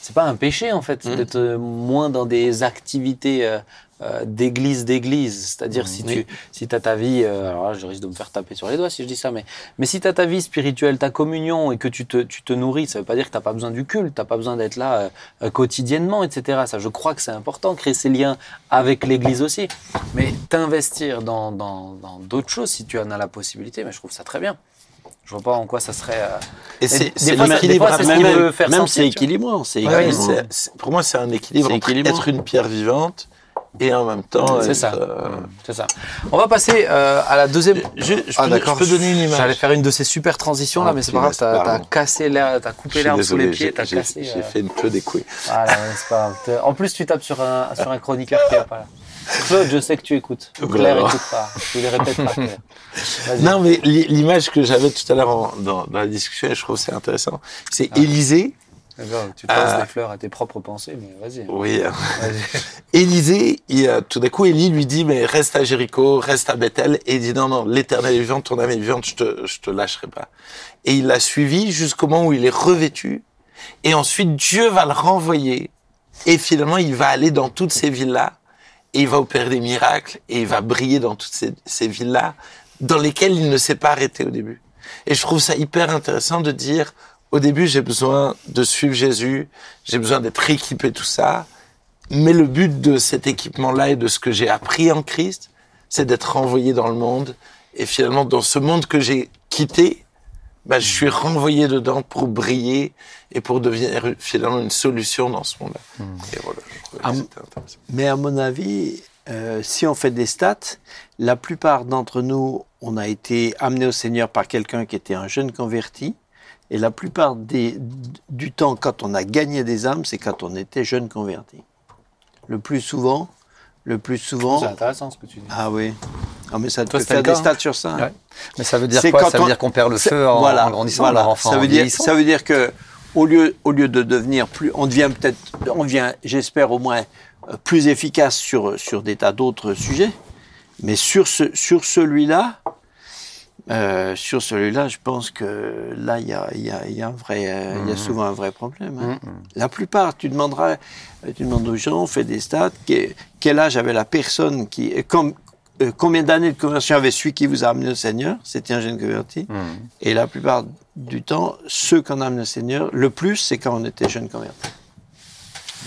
c'est pas un péché, en fait, Mhm. d'être euh, moins dans des activités euh, euh, d'église d'église. C'est-à-dire, si Oui. tu si as ta vie, euh, alors là, je risque de me faire taper sur les doigts si je dis ça, mais, mais si tu as ta vie spirituelle, ta communion, et que tu te, tu te nourris, ça veut pas dire que tu pas besoin du culte, tu pas besoin d'être là euh, quotidiennement, etc. Ça, je crois que c'est important, créer ces liens avec l'église aussi. Mais t'investir dans dans- dans d'autres choses, si tu en as la possibilité, mais je trouve ça très bien. Je vois pas en quoi ça serait. euh, Et c'est l'équilibre. ce même sentir, c'est équilibrant. C'est Ouais, équilibrant. c'est- c'est- pour moi, c'est un équilibre C'est entre équilibrant. être une pierre vivante et en même temps. C'est ça. euh, C'est ça. On va passer euh, à la deuxième. Je, je Ah, peux, d'accord. je peux donner une image. J'allais faire une de ces super transitions là, mais c'est pas grave, t'as cassé l'air, t'as Je coupé l'herbe sous les pieds, j'ai- t'as cassé. j'ai euh, fait une queue des couilles. Voilà, c'est pas grave. En plus, tu tapes sur un, sur un chroniqueur qui est pas là. Claude, je sais que tu écoutes. Ou Claire Voilà. écoute pas. Tu les répètes pas. Non, mais l'i- l'image que j'avais tout à l'heure dans, dans la discussion, et je trouve que c'est intéressant, c'est Ah. Élisée. Tu poses Euh, des fleurs à tes propres pensées, mais vas-y. Oui. Vas-y. Élisée, il, tout d'un coup, Élie lui dit, mais reste à Jéricho, reste à Bethel. Et il dit, non, non, l'éternel est vivant, ton âme est vivante, je te, je te lâcherai pas. Et il l'a suivi jusqu'au moment où il est revêtu. Et ensuite, Dieu va le renvoyer. Et finalement, il va aller dans toutes ces villes-là. Et il va opérer des miracles. Et il va briller dans toutes ces, ces villes-là, dans lesquelles il ne s'est pas arrêté au début. Et je trouve ça hyper intéressant de dire, au début, j'ai besoin de suivre Jésus, j'ai besoin d'être équipé, tout ça. Mais le but de cet équipement-là et de ce que j'ai appris en Christ, c'est d'être envoyé dans le monde Et finalement, dans ce monde que j'ai quitté, bah, je suis renvoyé dedans pour briller et pour devenir finalement une solution dans ce monde-là. Et voilà, Ah. Mais à mon avis, euh, si on fait des stats, la plupart d'entre nous, on a été amenés au Seigneur par quelqu'un qui était un jeune converti. Et la plupart des, du temps, quand on a gagné des âmes, c'est quand on était jeune converti. Le plus souvent, le plus souvent. C'est intéressant ce que tu dis. Ah oui. Ah mais ça Toi, peut faire des stats sur ça. hein. Ouais. Mais ça veut dire quoi quand Ça veut on- dire qu'on perd le feu en, voilà, en grandissant, voilà. en enfant ça en veut dire, ça veut dire que au lieu, au lieu de devenir plus, on devient peut-être, on devient, j'espère au moins, euh, plus efficace sur sur des tas d'autres sujets, mais sur ce, sur celui-là, euh, sur celui-là, je pense que là, il y a, y a, y a un vrai, euh, il y a Mhm. souvent un vrai problème. hein. La plupart, tu demanderas, euh, tu demandes aux gens, on fait des stats, que- quel âge avait la personne qui, comme, euh, combien d'années de conversion avait celui qui vous a amené au Seigneur C'était un jeune converti. Mhm. Et la plupart du temps, ceux qu'on amène au Seigneur, le plus, c'est quand on était jeune converti.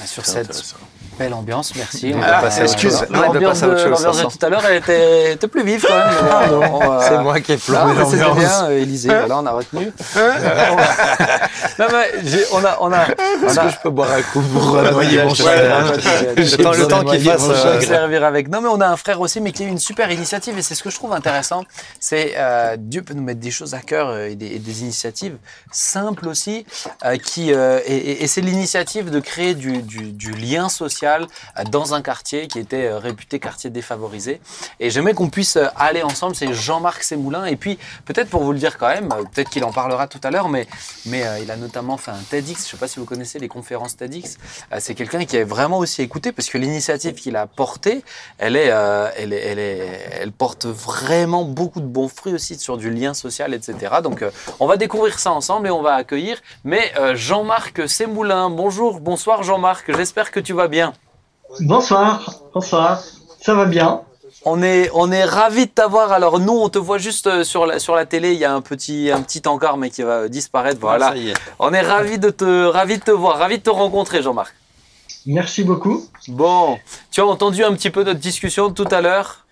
Bah, sur C'est cette belle ambiance, merci. On va passer excuse, l'ambiance de, de tout à l'heure, elle était, était plus vive quand même. va- C'est moi qui ai c'était l'ambiance. bien, euh, Élisée, voilà, on a retenu. Euh, non, mais on a, on a, on Est-ce a- que je peux boire un coup pour noyer mon chagrin Le temps- qu'il fasse, euh, servir avec. Non, mais on a un frère aussi, mais qui a eu une super initiative, et c'est ce que je trouve intéressant. C'est euh, Dieu peut nous mettre des choses à cœur euh, et, des, et des initiatives simples aussi, euh, qui euh, et, et- et c'est l'initiative de créer du, du- lien social euh, dans un quartier qui était euh, réputé quartier défavorisé. Et j'aimais qu'on puisse euh, aller ensemble. C'est Jean-Marc Sémoulin, et puis peut-être pour vous le dire quand même, peut-être qu'il en parlera tout à l'heure, mais mais il a notamment fait un TEDx. Je sais pas si vous connaissez les conférences TEDx. C'est quelqu'un qui est vraiment aussi écouté parce que l'initiative qu'il a portée, elle elle est, elle est, elle porte vraiment beaucoup de bons fruits aussi sur du lien social, etc. Donc, on va découvrir ça ensemble et on va accueillir. Mais Jean-Marc Sémoulin, bonjour, bonsoir Jean-Marc. J'espère que tu vas bien. Bonsoir, bonsoir, ça va bien On est, on est ravis de t'avoir. Alors nous, on te voit juste euh, sur la, sur la télé. Il y a un petit, un petit encart, mais qui va disparaître. Voilà. Ça y est. On est ravis de te, ravis de te voir, ravis de te rencontrer, Jean-Marc. Merci beaucoup. Bon, tu as entendu un petit peu notre discussion tout à l'heure?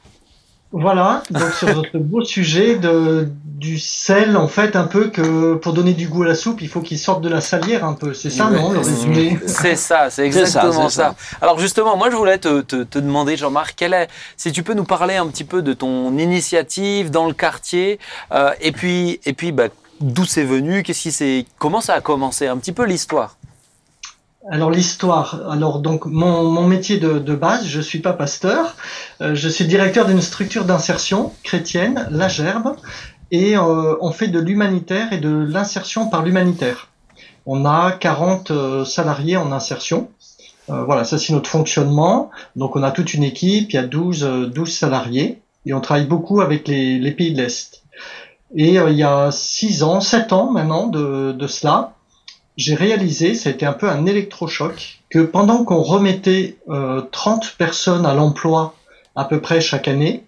Voilà, donc sur notre beau sujet de, du sel, en fait, un peu que pour donner du goût à la soupe, il faut qu'il sorte de la salière un peu. C'est ça, non, le résumé C'est ça, c'est ça, exactement c'est ça, Alors justement, moi je voulais te, te, te demander, Jean-Marc, quelle est, si tu peux nous parler un petit peu de ton initiative dans le quartier, euh, et puis, et puis bah, d'où c'est venu, qu'est-ce qui c'est, comment ça a commencé, un petit peu l'histoire? Alors l'histoire. Alors donc mon, mon métier de, de base, je suis pas pasteur, euh, je suis directeur d'une structure d'insertion chrétienne, la Gerbe, et euh, on fait de l'humanitaire et de l'insertion par l'humanitaire. On a 40 euh, salariés en insertion. Voilà, ça c'est notre fonctionnement. Donc on a toute une équipe, il y a 12, euh, 12 salariés, et on travaille beaucoup avec les, les pays de l'Est. Et il y a 6 ans, 7 ans maintenant de, de cela, j'ai réalisé, ça a été un peu un électrochoc, que pendant qu'on remettait euh, 30 personnes à l'emploi à peu près chaque année,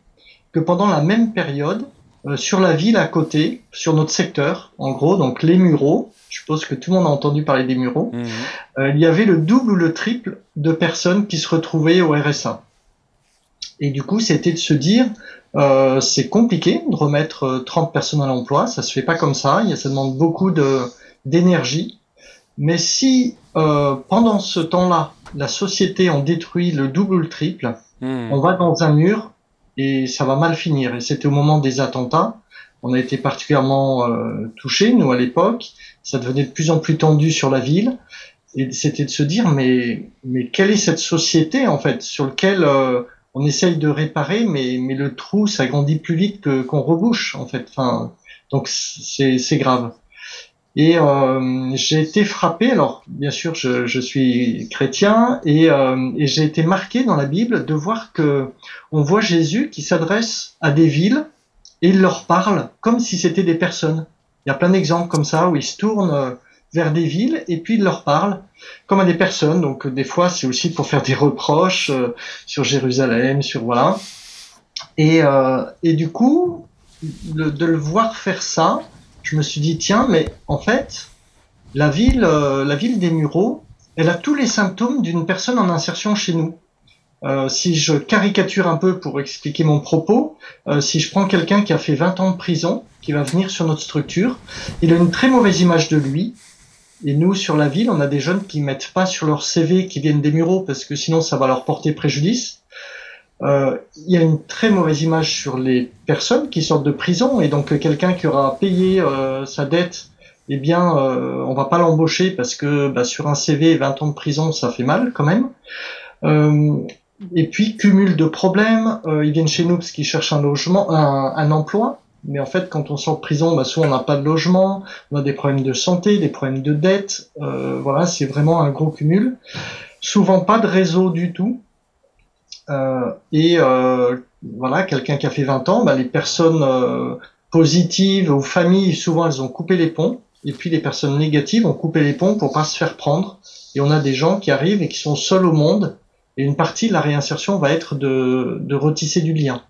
que pendant la même période, euh, sur la ville à côté, sur notre secteur, en gros, donc les Mureaux, je suppose que tout le monde a entendu parler des Mureaux, euh, il y avait le double ou le triple de personnes qui se retrouvaient au RSA. Et du coup, c'était de se dire, euh, c'est compliqué de remettre euh, 30 personnes à l'emploi, ça se fait pas comme ça, il y a, ça demande beaucoup de d'énergie. Mais si euh, pendant ce temps-là, la société en détruit le double ou le triple, Hmm. on va dans un mur et ça va mal finir. Et c'était au moment des attentats. On a été particulièrement euh, touchés, nous, à l'époque. Ça devenait de plus en plus tendu sur la ville. Et c'était de se dire, mais, mais quelle est cette société, en fait, sur laquelle euh, on essaye de réparer, mais, mais le trou s'agrandit plus vite que qu'on rebouche, en fait. Enfin, donc c'est c'est grave. Et euh, j'ai été frappé, alors bien sûr je, je suis chrétien, et, euh, et j'ai été marqué dans la Bible de voir que on voit Jésus qui s'adresse à des villes et il leur parle comme si c'était des personnes. Il y a plein d'exemples comme ça où il se tourne euh, vers des villes et puis il leur parle comme à des personnes. Donc des fois c'est aussi pour faire des reproches euh, sur Jérusalem, sur voilà. Et, euh, et du coup, le- de le voir faire ça, je me suis dit tiens, mais en fait, la ville, euh, la ville des Mureaux, elle a tous les symptômes d'une personne en insertion chez nous. Euh, si je caricature un peu pour expliquer mon propos, euh, si je prends quelqu'un qui a fait 20 ans de prison, qui va venir sur notre structure, il a une très mauvaise image de lui. Et nous, sur la ville, on a des jeunes qui mettent pas sur leur CV qui viennent des Mureaux parce que sinon ça va leur porter préjudice. Euh, il y a une très mauvaise image sur les personnes qui sortent de prison et donc quelqu'un qui aura payé euh, sa dette, eh bien, euh, on va pas l'embaucher parce que bah, sur un CV, 20 ans de prison, ça fait mal quand même. Euh, et puis cumul de problèmes, euh, ils viennent chez nous parce qu'ils cherchent un logement, un, un, emploi. Mais en fait, quand on sort de prison, bah, soit on n'a pas de logement, on a des problèmes de santé, des problèmes de dette. voilà, c'est vraiment un gros cumul. Souvent pas de réseau du tout. Euh, et euh, voilà, quelqu'un qui a fait 20 ans, bah, les personnes euh, positives ou familles, souvent elles ont coupé les ponts. Et puis les personnes négatives ont coupé les ponts pour pas se faire prendre. Et on a des gens qui arrivent et qui sont seuls au monde. Et une partie de la réinsertion va être de, de retisser du lien.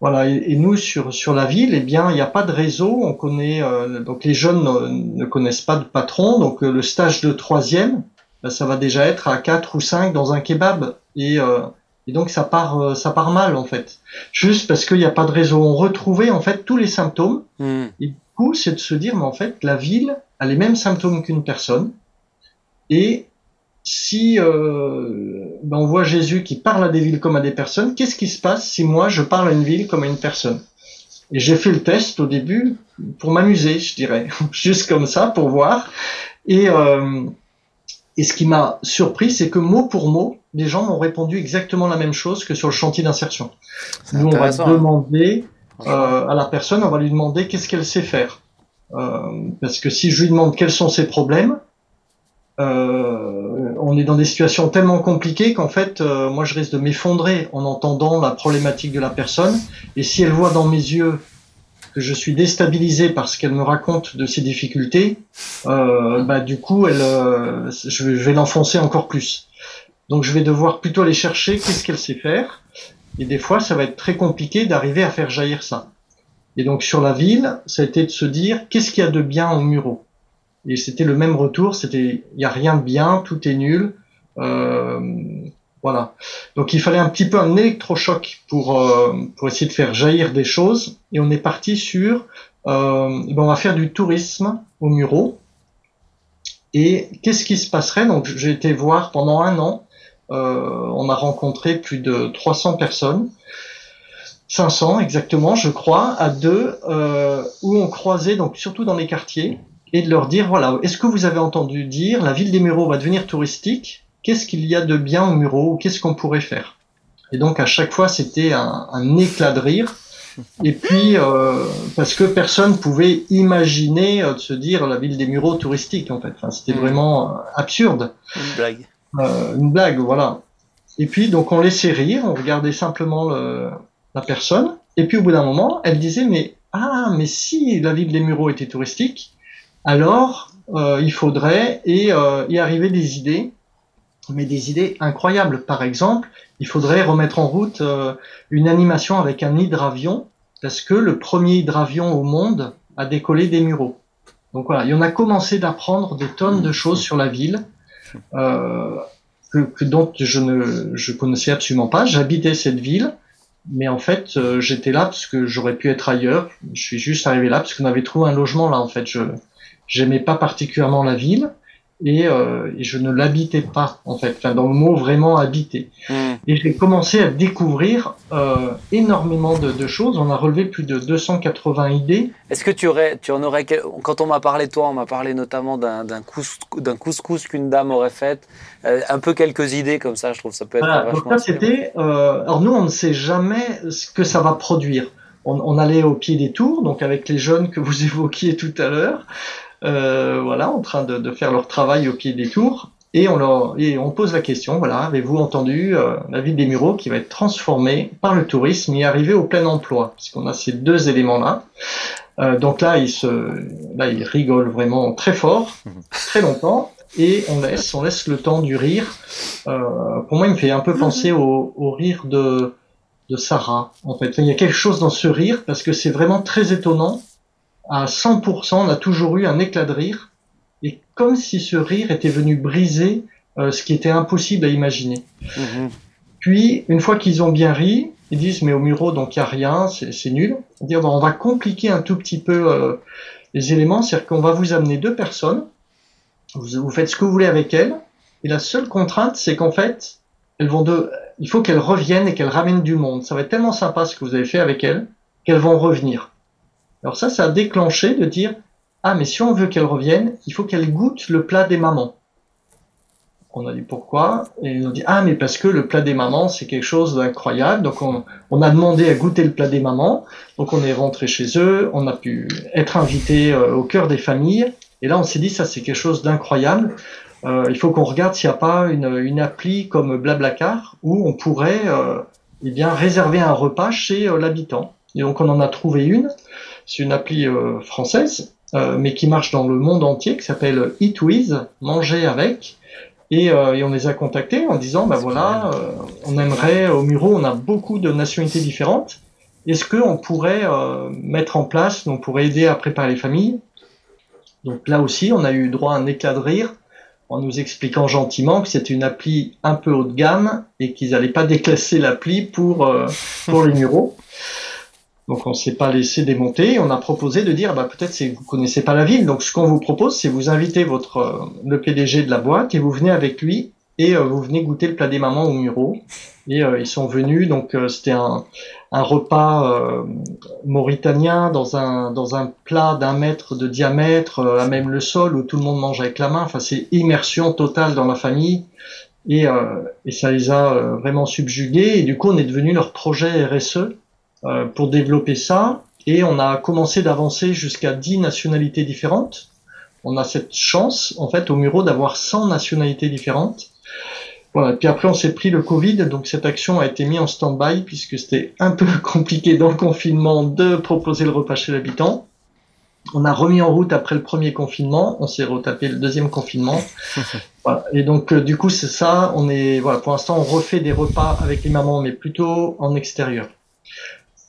Voilà. Et, nous sur sur la ville, eh bien, il n'y a pas de réseau. On connaît euh, donc les jeunes ne, ne, connaissent pas de patron. Donc le stage de troisième, bah, ça va déjà être à quatre ou cinq dans un kebab. Et euh, et donc ça part, euh, ça part mal en fait, juste parce qu'il n'y a pas de réseau. On retrouvait en fait tous les symptômes. Mm. Et du coup, c'est de se dire, mais en fait, la ville a les mêmes symptômes qu'une personne. Et si euh, ben on voit Jésus qui parle à des villes comme à des personnes, qu'est-ce qui se passe si moi je parle à une ville comme à une personne? Et j'ai fait le test au début pour m'amuser, je dirais, juste comme ça pour voir. Et euh, et ce qui m'a surpris, c'est que mot pour mot, les gens m'ont répondu exactement la même chose que sur le chantier d'insertion. Nous, on va hein. demander euh, à la personne, on va lui demander qu'est-ce qu'elle sait faire. Euh, parce que si je lui demande quels sont ses problèmes, euh, on est dans des situations tellement compliquées qu'en fait, euh, moi, je risque de m'effondrer en entendant la problématique de la personne. Et si elle voit dans mes yeux que je suis déstabilisé parce qu'elle me raconte de ses difficultés, euh, bah, du coup, elle, euh, je vais l'enfoncer encore plus. Donc, je vais devoir plutôt aller chercher qu'est-ce qu'elle sait faire. Et des fois, ça va être très compliqué d'arriver à faire jaillir ça. Et donc, sur la ville, ça a été de se dire qu'est-ce qu'il y a de bien au Muro. Et c'était le même retour, c'était il y a rien de bien, tout est nul. Euh, voilà. Donc il fallait un petit peu un électrochoc pour euh, pour essayer de faire jaillir des choses. Et on est parti sur euh, ben on va faire du tourisme au Muro. Et qu'est-ce qui se passerait? Donc j'ai été voir pendant un an. Euh, on a rencontré plus de 300 personnes. 500 exactement, je crois, à deux, euh, où on croisait donc surtout dans les quartiers et de leur dire voilà, est-ce que vous avez entendu dire la ville des Mureaux va devenir touristique? Qu'est-ce qu'il y a de bien au Muro, qu'est-ce qu'on pourrait faire? Et donc à chaque fois c'était un, un, éclat de rire. Et puis euh, parce que personne pouvait imaginer euh, de se dire la ville des Mureaux touristique en fait. Enfin, c'était mmh. vraiment euh, absurde. Une blague. Euh, une blague, voilà. Et puis donc on laissait rire, on regardait simplement le, la personne. Et puis au bout d'un moment, elle disait mais ah mais si la ville des Mureaux était touristique, alors euh, il faudrait et y arriver des idées mais des idées incroyables. Par exemple, il faudrait remettre en route euh, une animation avec un hydravion, parce que le premier hydravion au monde a décollé des Mureaux. Donc voilà, il y en a commencé d'apprendre des tonnes de choses sur la ville, euh, que, que, dont je ne je connaissais absolument pas. J'habitais cette ville, mais en fait, euh, j'étais là parce que j'aurais pu être ailleurs. Je suis juste arrivé là parce qu'on avait trouvé un logement là. En fait, je j'aimais pas particulièrement la ville et, euh, et je ne l'habitais pas en fait, enfin, dans le mot vraiment habiter. Mm. Et j'ai commencé à découvrir euh, énormément de, de, choses. On a relevé plus de 280 idées. Est-ce que tu aurais, tu en aurais, quand on m'a parlé toi, on m'a parlé notamment d'un couscous qu'une dame aurait fait, euh, un peu quelques idées comme ça. Je trouve ça peut être. Voilà, donc ça c'était. Alors nous on ne sait jamais ce que ça va produire. On, on, allait au pied des tours, donc avec les jeunes que vous évoquiez tout à l'heure voilà, en train de, de, faire leur travail au pied des tours. Et on, leur, et on pose la question, voilà, avez-vous entendu euh, la ville des Mureaux qui va être transformée par le tourisme et arriver au plein emploi, puisqu'on a ces deux éléments-là. Euh, donc là, ils se, là, ils rigolent vraiment très fort, très longtemps, et on laisse, on laisse le temps du rire. Euh, pour moi, il me fait un peu penser au, au rire de, de Sarah. En fait, il y a quelque chose dans ce rire parce que c'est vraiment très étonnant à 100%, on a toujours eu un éclat de rire, et comme si ce rire était venu briser euh, ce qui était impossible à imaginer. Mhm. Puis, une fois qu'ils ont bien ri, ils disent mais au Muro donc il y a rien, c'est nul. On va compliquer un tout petit peu euh, les éléments, c'est-à-dire qu'on va vous amener deux personnes, vous, vous, faites ce que vous voulez avec elles, et la seule contrainte c'est qu'en fait elles vont de, il faut qu'elles reviennent et qu'elles ramènent du monde. Ça va être tellement sympa ce que vous avez fait avec elles qu'elles vont revenir. Alors ça, ça a déclenché de dire ah mais si on veut qu'elles reviennent, il faut qu'elles goûtent le plat des mamans. On a dit pourquoi? Et ils ont dit ah mais parce que le plat des mamans c'est quelque chose d'incroyable. Donc on, on, a demandé à goûter le plat des mamans. Donc on est rentré chez eux, on a pu être invité euh, au cœur des familles. Et là on s'est dit ça c'est quelque chose d'incroyable. Euh, il faut qu'on regarde s'il n'y a pas une, une, appli comme Blablacar où on pourrait euh, eh bien réserver un repas chez euh, l'habitant. Et donc on en a trouvé une. C'est une appli euh, française, mais qui marche dans le monde entier, qui s'appelle Eatwiz, manger avec. Et, euh, et, on les a contactés en disant, ben voilà, euh, on aimerait, au Muro, on a beaucoup de nationalités différentes. Est-ce qu'on pourrait euh, mettre en place, on pourrait aider à préparer les familles? Donc là aussi, on a eu droit à un éclat de rire en nous expliquant gentiment que c'était une appli un peu haut de gamme et qu'ils n'allaient pas déclasser l'appli pour, pour les Mureaux. Donc on s'est pas laissé démonter. On a proposé de dire, bah, peut-être que vous connaissez pas la ville. Donc ce qu'on vous propose, c'est vous invitez votre euh, le PDG de la boîte et vous venez avec lui et euh, vous venez goûter le plat des mamans au Muro. Et euh, ils sont venus. Donc c'était un, un repas mauritanien dans un dans un plat d'un mètre de diamètre à même le sol où tout le monde mange avec la main. Enfin c'est immersion totale dans la famille. Et, et ça les a vraiment subjugués. Et du coup on est devenu leur projet RSE pour développer ça. Et on a commencé d'avancer jusqu'à 10 nationalités différentes. On a cette chance, en fait, au Muro d'avoir 100 nationalités différentes. Voilà. Puis après, on s'est pris le Covid, donc cette action a été mise en stand-by puisque c'était un peu compliqué dans le confinement de proposer le repas chez l'habitant. On a remis en route après le premier confinement, on s'est retapé le deuxième confinement. voilà. Et donc, euh, du coup, c'est ça. On est, voilà, pour l'instant, on refait des repas avec les mamans, mais plutôt en extérieur.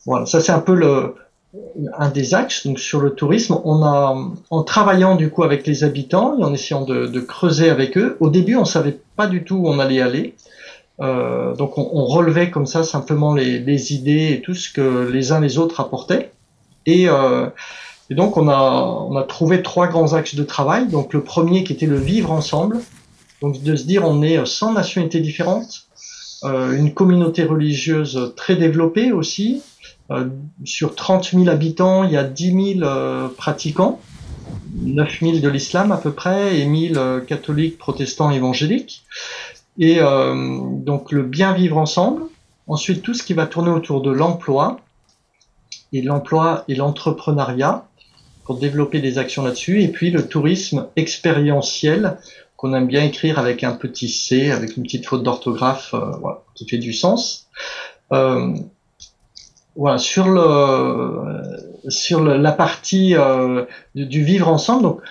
Voilà, ça c'est un peu le, un des axes. Donc sur le tourisme, on a, en travaillant du coup avec les habitants et en essayant de, de creuser avec eux. Au début, on savait pas du tout où on allait aller. Euh, donc on, on, relevait comme ça simplement les, les, idées et tout ce que les uns les autres apportaient. Et, euh, et, donc on a, on a trouvé trois grands axes de travail. Donc le premier qui était le vivre ensemble. Donc de se dire on est 100 nationalités différentes, euh, une communauté religieuse très développée aussi, euh, sur 30 000 habitants, il y a 10 000 euh, pratiquants, 9 000 de l'islam à peu près, et 1000 euh, catholiques, protestants, évangéliques. Et donc le bien vivre ensemble. Ensuite, tout ce qui va tourner autour de l'emploi, et l'emploi et l'entrepreneuriat, pour développer des actions là-dessus. Et puis le tourisme expérientiel, qu'on aime bien écrire avec un petit C, avec une petite faute d'orthographe voilà, qui fait du sens. Euh, voilà, sur le sur le, la partie euh, du, vivre ensemble, donc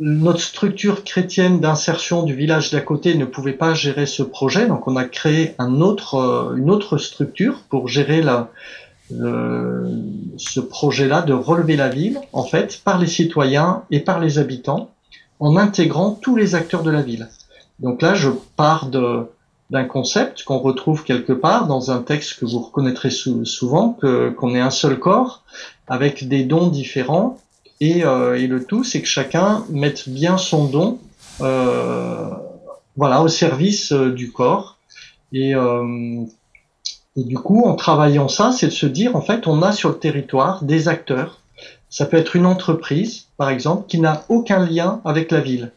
notre structure chrétienne d'insertion du village d'à côté ne pouvait pas gérer ce projet, donc on a créé un autre euh, une autre structure pour gérer la le, ce projet-là de relever la ville, en fait, par les citoyens et par les habitants, en intégrant tous les acteurs de la ville. Donc là, je pars de d'un concept qu'on retrouve quelque part dans un texte que vous reconnaîtrez souvent, que qu'on est un seul corps avec des dons différents et, euh, et le tout c'est que chacun mette bien son don euh, voilà au service euh, du corps. Et, euh, et du coup en travaillant ça c'est de se dire en fait on a sur le territoire des acteurs. Ça peut être une entreprise par exemple qui n'a aucun lien avec la ville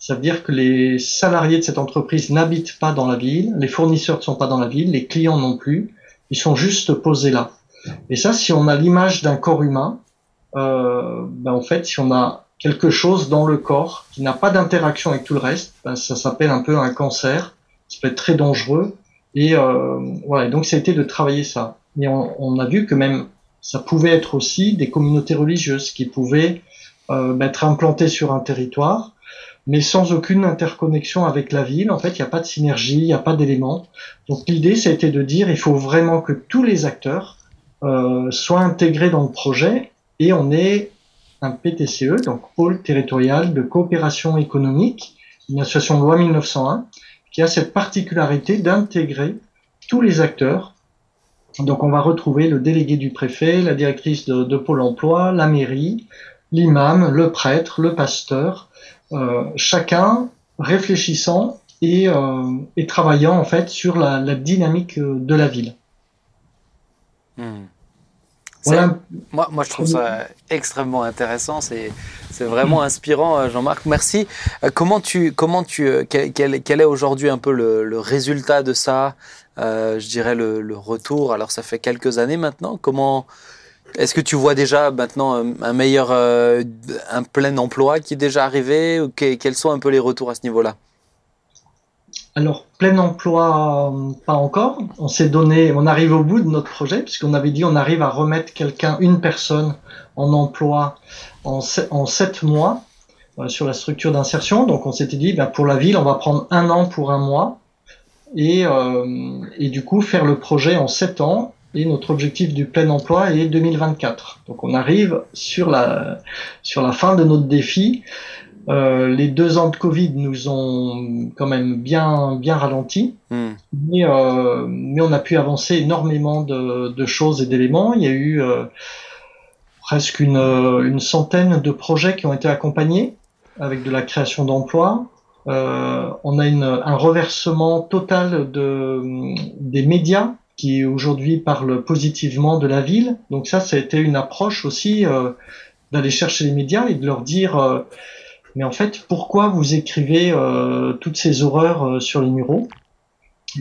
ça veut dire que les salariés de cette entreprise n'habitent pas dans la ville, les fournisseurs ne sont pas dans la ville, les clients non plus, ils sont juste posés là. Et ça, si on a l'image d'un corps humain, euh, ben en fait, si on a quelque chose dans le corps qui n'a pas d'interaction avec tout le reste, ben ça s'appelle un peu un cancer, ça peut être très dangereux. Et euh, voilà, et donc ça a été de travailler ça. Mais on, on, a vu que même ça pouvait être aussi des communautés religieuses qui pouvaient euh, ben, être implantées sur un territoire mais sans aucune interconnexion avec la ville. En fait, il n'y a pas de synergie, il n'y a pas d'éléments. Donc l'idée, ça a été de dire, il faut vraiment que tous les acteurs euh, soient intégrés dans le projet et on est un PTCE, donc pôle territorial de coopération économique, une association loi 1901, qui a cette particularité d'intégrer tous les acteurs. Donc on va retrouver le délégué du préfet, la directrice de, de Pôle Emploi, la mairie, l'imam, le prêtre, le pasteur, euh, chacun réfléchissant et, euh, et, travaillant en fait sur la, la dynamique euh, de la ville. Hmm. Voilà. Moi, moi, je trouve ça extrêmement intéressant. C'est, c'est vraiment inspirant, euh, Jean-Marc. Merci. Comment tu, comment tu, quel, quel, quel est aujourd'hui un peu le, le, résultat de ça? Euh, Je dirais le, le, retour. Alors, ça fait quelques années maintenant. Comment est-ce que tu vois déjà maintenant un meilleur, euh, un plein emploi qui est déjà arrivé ou Quels sont un peu les retours à ce niveau-là? Alors, plein emploi, pas encore. On s'est donné, on arrive au bout de notre projet, puisqu'on avait dit on arrive à remettre quelqu'un, une personne, en emploi en, en sept mois euh, sur la structure d'insertion. Donc, on s'était dit, ben, pour la ville, on va prendre un an pour un mois, et, euh, et du coup faire le projet en sept ans et notre objectif du plein emploi est 2024. Donc on arrive sur la sur la fin de notre défi. Euh, les deux ans de Covid nous ont quand même bien bien ralenti, mm. mais, euh, mais on a pu avancer énormément de, de choses et d'éléments. Il y a eu euh, presque une, une centaine de projets qui ont été accompagnés avec de la création d'emplois. Euh, on a une, un reversement total de, des médias qui aujourd'hui parle positivement de la ville. Donc ça, ça a été une approche aussi euh, d'aller chercher les médias et de leur dire, euh, mais en fait, pourquoi vous écrivez euh, toutes ces horreurs sur les muraux?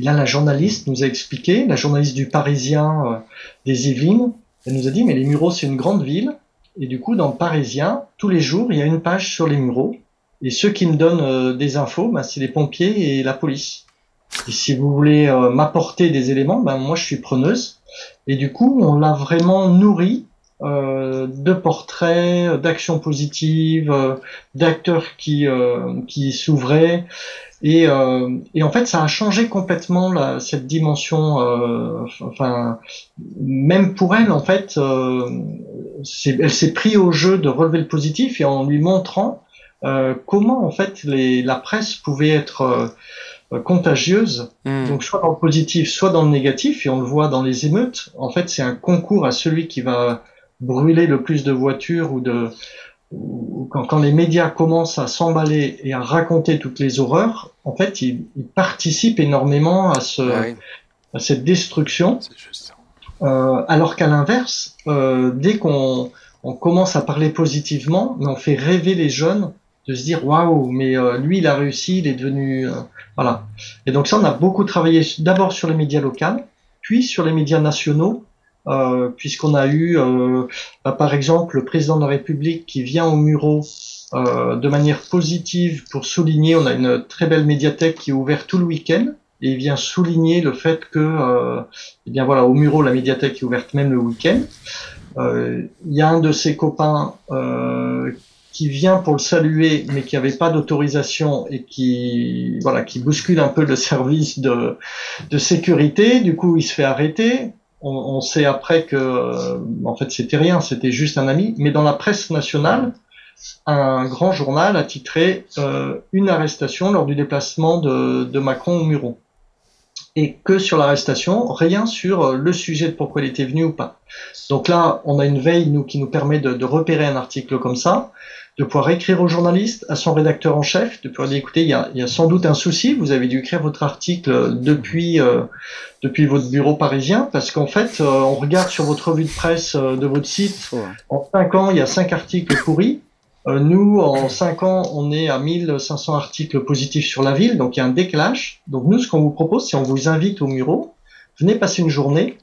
Là, la journaliste nous a expliqué, la journaliste du Parisien des Yvelines, elle nous a dit, mais les muraux, c'est une grande ville. Et du coup, dans le Parisien, tous les jours, il y a une page sur les muraux. Et ceux qui me donnent des infos, bah, c'est les pompiers et la police. Et si vous voulez euh, m'apporter des éléments, ben moi je suis preneuse. Et du coup, on l'a vraiment nourri euh, de portraits, d'actions positives, euh, d'acteurs qui euh, qui s'ouvraient. Et, euh, et, en fait, ça a changé complètement la, cette dimension. enfin, même pour elle, en fait, elle s'est pris au jeu de relever le positif et en lui montrant comment en fait les, la presse pouvait être euh, contagieuse, hmm. donc soit dans le positif, soit dans le négatif, et on le voit dans les émeutes. En fait, c'est un concours à celui qui va brûler le plus de voitures ou de ou quand, quand, les médias commencent à s'emballer et à raconter toutes les horreurs, en fait, ils, ils participent énormément à, ce, ah à cette destruction. Euh, alors qu'à l'inverse, euh, dès qu'on on commence à parler positivement, on fait rêver les jeunes de se dire waouh, mais euh, lui il a réussi, il est devenu euh, voilà. Et donc ça, on a beaucoup travaillé d'abord sur les médias locaux, puis sur les médias nationaux, euh, puisqu'on a eu, euh, bah, par exemple, le président de la République qui vient au Muro euh, de manière positive pour souligner. On a une très belle médiathèque qui est ouverte tout le week-end. Et il vient souligner le fait que, euh, eh bien voilà, au Muro, la médiathèque est ouverte même le week-end. Il y a un de ses copains euh, qui vient pour le saluer, mais qui n'avait pas d'autorisation et qui, voilà, qui bouscule un peu le service de, sécurité. Du coup, il se fait arrêter. On, sait après que, en fait, c'était rien, c'était juste un ami. Mais dans la presse nationale, un grand journal a titré euh, une arrestation lors du déplacement de, Macron au Muron et que sur l'arrestation, rien sur le sujet de pourquoi il était venu ou pas. Donc là, on a une veille qui nous permet de repérer un article comme ça de pouvoir écrire au journaliste, à son rédacteur en chef, de pouvoir dire écoutez, il y a, il y a sans doute un souci, vous avez dû écrire votre article depuis euh, depuis votre bureau parisien, parce qu'en fait, euh, on regarde sur votre revue de presse euh, de votre site, en cinq ans, il y a cinq articles pourris. Nous, en cinq ans, on est à 1500 articles positifs sur la ville, donc il y a un déclage. Donc nous, ce qu'on vous propose, c'est on vous invite au bureau, venez passer une journée,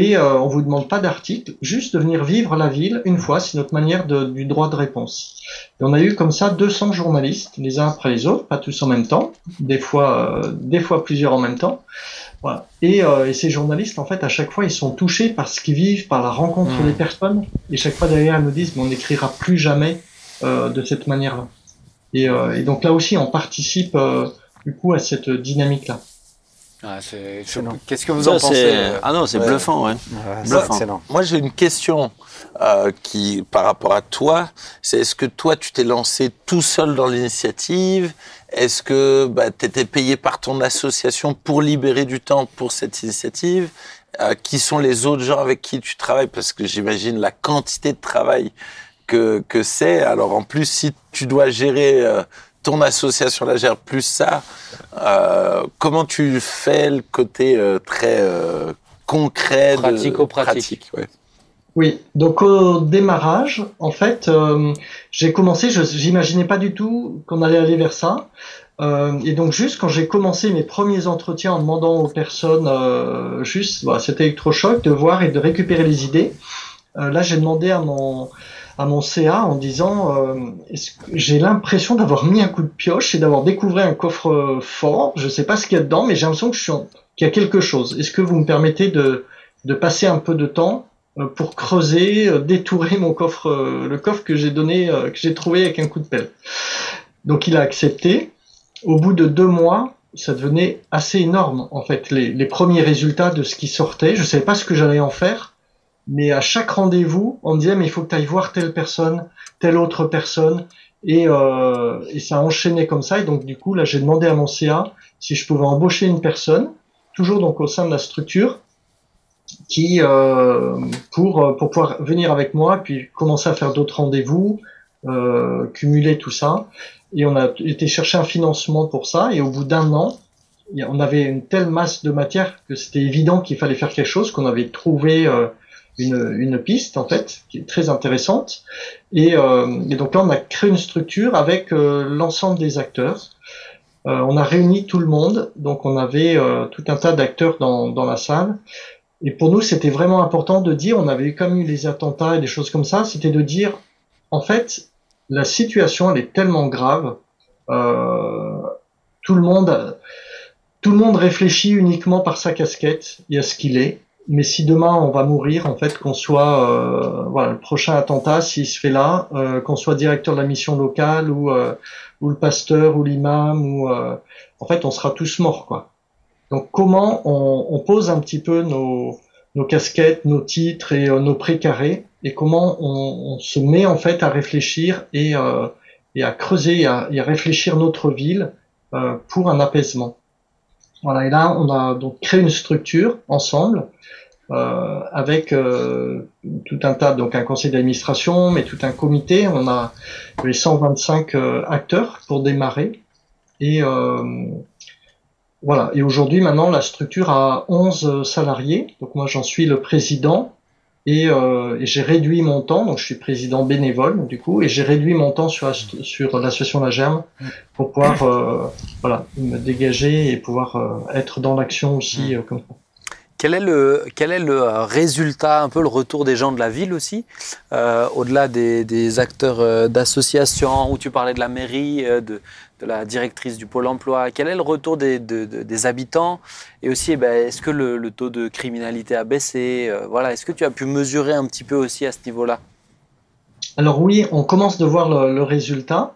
et euh, on vous demande pas d'article, juste de venir vivre la ville une fois, c'est notre manière de, du droit de réponse. Et on a eu comme ça 200 journalistes, les uns après les autres, pas tous en même temps, des fois, euh, des fois plusieurs en même temps. Voilà. Et, euh, et, ces journalistes, en fait, à chaque fois, ils sont touchés par ce qu'ils vivent, par la rencontre mmh. des personnes. Et chaque fois derrière, ils nous disent, mais on n'écrira plus jamais euh, de cette manière-là. Et, et, donc là aussi, on participe du coup à cette dynamique-là. Ah. Qu'est-ce que vous Ça, en pensez euh Ah non, c'est Ouais. bluffant, ouais. Bluffant. excellent. Moi, j'ai une question euh, qui, par rapport à toi, c'est est-ce que toi, tu t'es lancé tout seul dans l'initiative? Est-ce que bah, tu étais payé par ton association pour libérer du temps pour cette initiative? Euh, Qui sont les autres gens avec qui tu travailles? Parce que j'imagine la quantité de travail que, que c'est. Alors, en plus, si tu dois gérer euh, ton association, la gère plus ça, euh, comment tu fais le côté euh, très euh, concret de- Pratico-pratique. pratique, ouais. Oui, donc au démarrage, en fait, euh, j'ai commencé, je j'imaginais pas du tout qu'on allait aller vers ça. Euh, et donc juste quand j'ai commencé mes premiers entretiens en demandant aux personnes euh, juste voilà, cet électrochoc de voir et de récupérer les idées, euh, là j'ai demandé à mon à mon CA en disant euh, j'ai l'impression d'avoir mis un coup de pioche et d'avoir découvert un coffre fort. Je sais pas ce qu'il y a dedans, mais j'ai l'impression qu'il y a quelque chose. Est-ce que vous me permettez de de passer un peu de temps euh, pour creuser, euh, détourer mon coffre, le coffre que j'ai donné, que j'ai trouvé avec un coup de pelle. Donc il a accepté. Au bout de deux mois, ça devenait assez énorme en fait les, les premiers résultats de ce qui sortait. Je savais pas ce que j'allais en faire, mais à chaque rendez-vous, on me disait mais il faut que tu ailles voir telle personne, telle autre personne, et, euh, et ça enchaînait comme ça. Et donc du coup là, j'ai demandé à mon CA si je pouvais embaucher une personne, toujours donc au sein de la structure, qui euh, pour euh, pour pouvoir venir avec moi puis commencer à faire d'autres rendez-vous euh, cumuler tout ça. Et on a été chercher un financement pour ça. Et au bout d'un an a- on avait une telle masse de matière que c'était évident qu'il fallait faire quelque chose qu'on avait trouvé euh, une, une piste en fait qui est très intéressante. Et, euh, et donc là on a créé une structure avec euh, l'ensemble des acteurs. Euh, on a réuni tout le monde. Donc on avait euh, tout un tas d'acteurs dans, dans la salle. Et pour nous, c'était vraiment important de dire, on avait même eu les attentats et des choses comme ça, c'était de dire, en fait, la situation, elle est tellement grave, euh, tout le monde, tout le monde réfléchit uniquement par sa casquette et à ce qu'il est. Mais si demain on va mourir, en fait, qu'on soit, euh, voilà, le prochain attentat, s'il se fait là, euh, qu'on soit directeur de la mission locale ou euh, ou le pasteur ou l'imam ou, euh, en fait, on sera tous morts, quoi. Donc comment on, on pose un petit peu nos, nos casquettes, nos titres et euh, nos précarés et comment on, se met en fait à réfléchir et, euh, et à creuser et à, et à réfléchir notre ville pour un apaisement? Voilà, et là on a donc créé une structure ensemble euh, avec euh, tout un tas, donc un conseil d'administration, mais tout un comité. On a les 125 euh, acteurs pour démarrer et voilà. Et aujourd'hui, maintenant, la structure a 11 salariés. Donc moi, j'en suis le président. Et, euh, et j'ai réduit mon temps, donc je suis président bénévole du coup, et j'ai réduit mon temps sur, sur l'association La Germe pour pouvoir euh, voilà, me dégager et pouvoir euh, être dans l'action aussi euh, comme ça. Quel est le, quel est le euh, résultat, un peu le retour des gens de la ville aussi, euh, au-delà des, des acteurs euh, d'associations, où tu parlais de la mairie, euh, de, de la directrice du pôle emploi, quel est le retour des, de- de- des habitants? Et aussi, eh ben, est-ce que le, le taux de criminalité a baissé? Voilà, Est-ce que tu as pu mesurer un petit peu aussi à ce niveau-là? Alors oui, on commence de voir le, le résultat.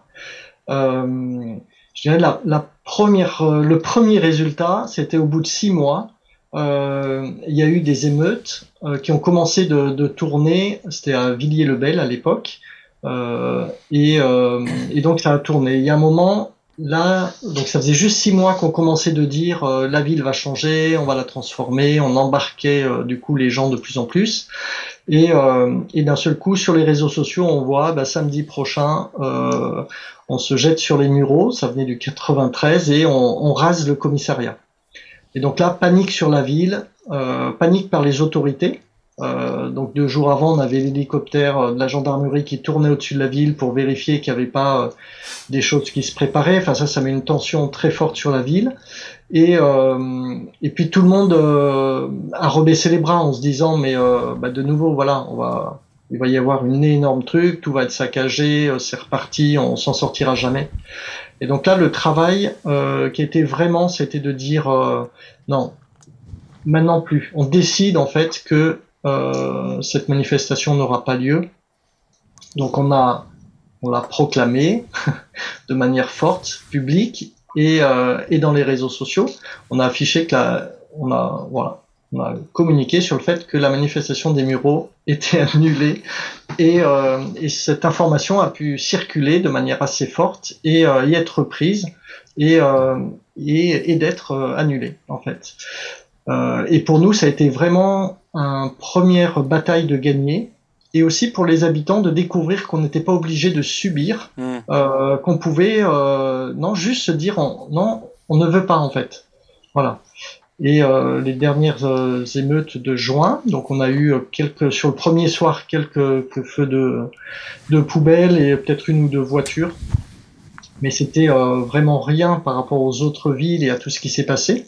Je dirais la, la première, le premier résultat, c'était au bout de six mois. Euh, il y a eu des émeutes euh, qui ont commencé de, de tourner. C'était à Villiers-le-Bel à l'époque, Euh, et, euh, et donc ça a tourné. Il y a un moment là, donc ça faisait juste six mois qu'on commençait de dire euh, la ville va changer, on va la transformer. On embarquait euh, du coup les gens de plus en plus. Et, et d'un seul coup, sur les réseaux sociaux, on voit bah, samedi prochain, on se jette sur les Mureaux, ça venait du 93, et on, on rase le commissariat. Et donc là, panique sur la ville, euh, panique par les autorités. Euh, donc deux jours avant, on avait l'hélicoptère euh, de la gendarmerie qui tournait au-dessus de la ville pour vérifier qu'il n'y avait pas euh, des choses qui se préparaient. Enfin ça, ça met une tension très forte sur la ville. Et, euh, et puis tout le monde euh, a rebaissé les bras en se disant mais bah, de nouveau voilà on va il va y avoir une énorme truc tout va être saccagé euh, c'est reparti on s'en sortira jamais. Et donc là le travail euh, qui était vraiment c'était de dire euh, non maintenant plus. On décide en fait que euh, cette manifestation n'aura pas lieu. Donc on a on l'a proclamé de manière forte publique et, euh, et dans les réseaux sociaux. On a affiché que la, on a, voilà, on a communiqué sur le fait que la manifestation des Mureaux était annulée et, euh, et cette information a pu circuler de manière assez forte et euh, y être prise et, euh, et, et d'être annulée en fait. Et pour nous, ça a été vraiment une première bataille de gagner et aussi pour les habitants de découvrir qu'on n'était pas obligé de subir, euh, qu'on pouvait non juste se dire on- non, on ne veut pas en fait. Voilà. Et euh, les dernières euh, émeutes de juin, donc on a eu euh, quelques sur le premier soir quelques, feux de, de poubelles et peut-être une ou deux voitures, mais c'était vraiment rien par rapport aux autres villes et à tout ce qui s'est passé.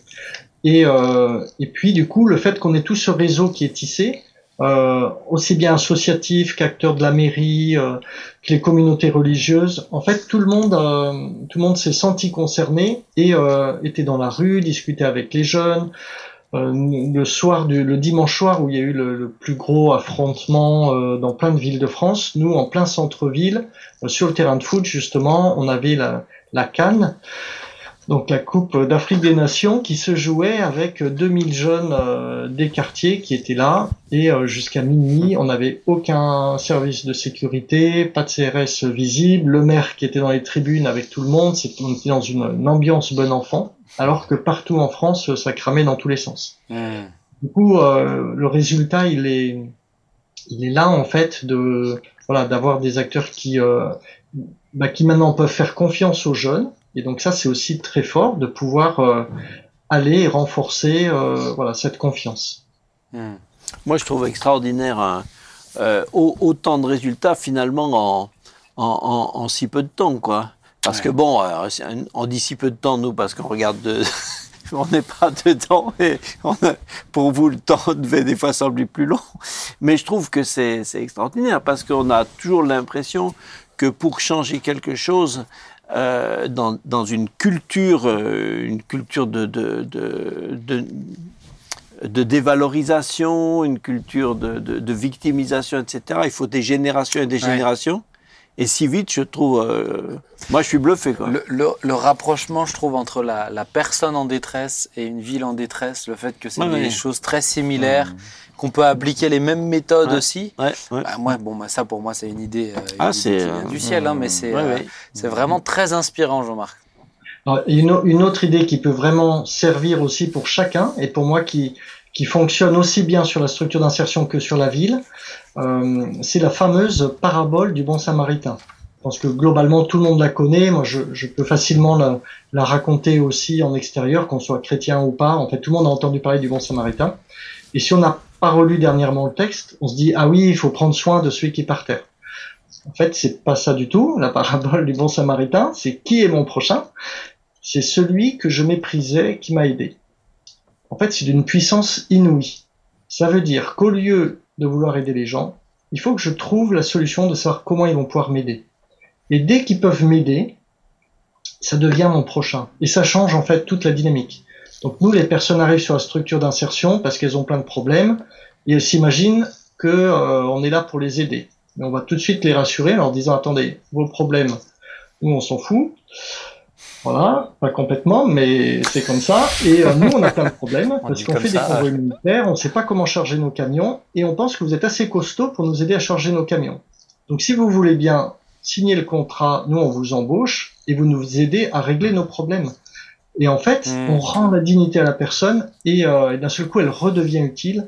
Et, euh, et puis du coup le fait qu'on ait tout ce réseau qui est tissé, euh, aussi bien associatif qu'acteurs de la mairie, euh, que les communautés religieuses. En fait, tout le monde, euh, tout le monde s'est senti concerné et euh, était dans la rue, discutait avec les jeunes. Euh, le soir du, le dimanche soir où il y a eu le, le plus gros affrontement euh, dans plein de villes de France, nous en plein centre-ville, sur le terrain de foot justement, on avait la, la Cannes. Donc la Coupe d'Afrique des Nations qui se jouait avec 2000 jeunes euh, des quartiers qui étaient là et euh, jusqu'à minuit on n'avait aucun service de sécurité, pas de CRS visible, le maire qui était dans les tribunes avec tout le monde, c'était on était dans une, une ambiance bon enfant alors que partout en France ça cramait dans tous les sens. Hmm. Du coup euh, le résultat il est il est là en fait de voilà d'avoir des acteurs qui euh, bah, qui maintenant peuvent faire confiance aux jeunes et donc ça, c'est aussi très fort de pouvoir euh, aller et renforcer euh, voilà cette confiance. Hmm. Moi, je trouve extraordinaire hein, euh, au- autant de résultats finalement en, en, en- en si peu de temps, quoi. Parce Ouais. que bon, on dit si peu de temps, nous, parce qu'on regarde de... on n'est pas dedans et on a- pour vous, le temps devait des fois sembler plus long. Mais je trouve que c'est extraordinaire parce qu'on a toujours l'impression que pour changer quelque chose, euh, dans, dans une culture, euh, une culture de, de, de, de, de dévalorisation, une culture de, de, de victimisation, etc. Il faut des générations et des Ouais. générations. Et si vite, je trouve. euh, moi, je suis bluffé, quoi. Le, le- le rapprochement, je trouve, entre la, la personne en détresse et une ville en détresse, le fait que c'est Ouais, des ouais. choses très similaires, qu'on peut appliquer les mêmes méthodes Ouais. aussi. Ouais, ouais. Bah, moi, bon, bah, ça pour moi, c'est une idée, euh, une Ah, idée qui vient euh, du ciel, hein, mais c'est Ouais, euh, ouais. c'est vraiment très inspirant, Jean-Marc. Alors, Une, une autre idée qui peut vraiment servir aussi pour chacun et pour moi qui qui fonctionne aussi bien sur la structure d'insertion que sur la ville, euh, c'est la fameuse parabole du bon samaritain. Je pense que globalement tout le monde la connaît. Moi, je, je peux facilement la, la raconter aussi en extérieur, qu'on soit chrétien ou pas. En fait, tout le monde a entendu parler du bon samaritain. Et si on n'a pas relu dernièrement le texte, on se dit ah oui, il faut prendre soin de celui qui est par terre. En fait, c'est pas ça du tout. La parabole du bon samaritain, c'est qui est mon prochain? C'est celui que je méprisais qui m'a aidé. En fait, c'est d'une puissance inouïe. Ça veut dire qu'au lieu de vouloir aider les gens, il faut que je trouve la solution de savoir comment ils vont pouvoir m'aider. Et dès qu'ils peuvent m'aider, ça devient mon prochain. Et ça change en fait toute la dynamique. Donc nous, les personnes arrivent sur la structure d'insertion parce qu'elles ont plein de problèmes et elles s'imaginent que euh, est là pour les aider. Mais on va tout de suite les rassurer en leur disant attendez, vos problèmes, nous on s'en fout. Voilà, pas complètement, mais c'est comme ça. Et euh, nous, on a plein de problèmes On parce qu'on fait ça, des convois militaires, on ne sait pas comment charger nos camions et on pense que vous êtes assez costaud pour nous aider à charger nos camions. Donc, si vous voulez bien signer le contrat, nous, on vous embauche et vous nous aidez à régler nos problèmes. Et en fait, Mm. on rend la dignité à la personne et, euh, et d'un seul coup, elle redevient utile.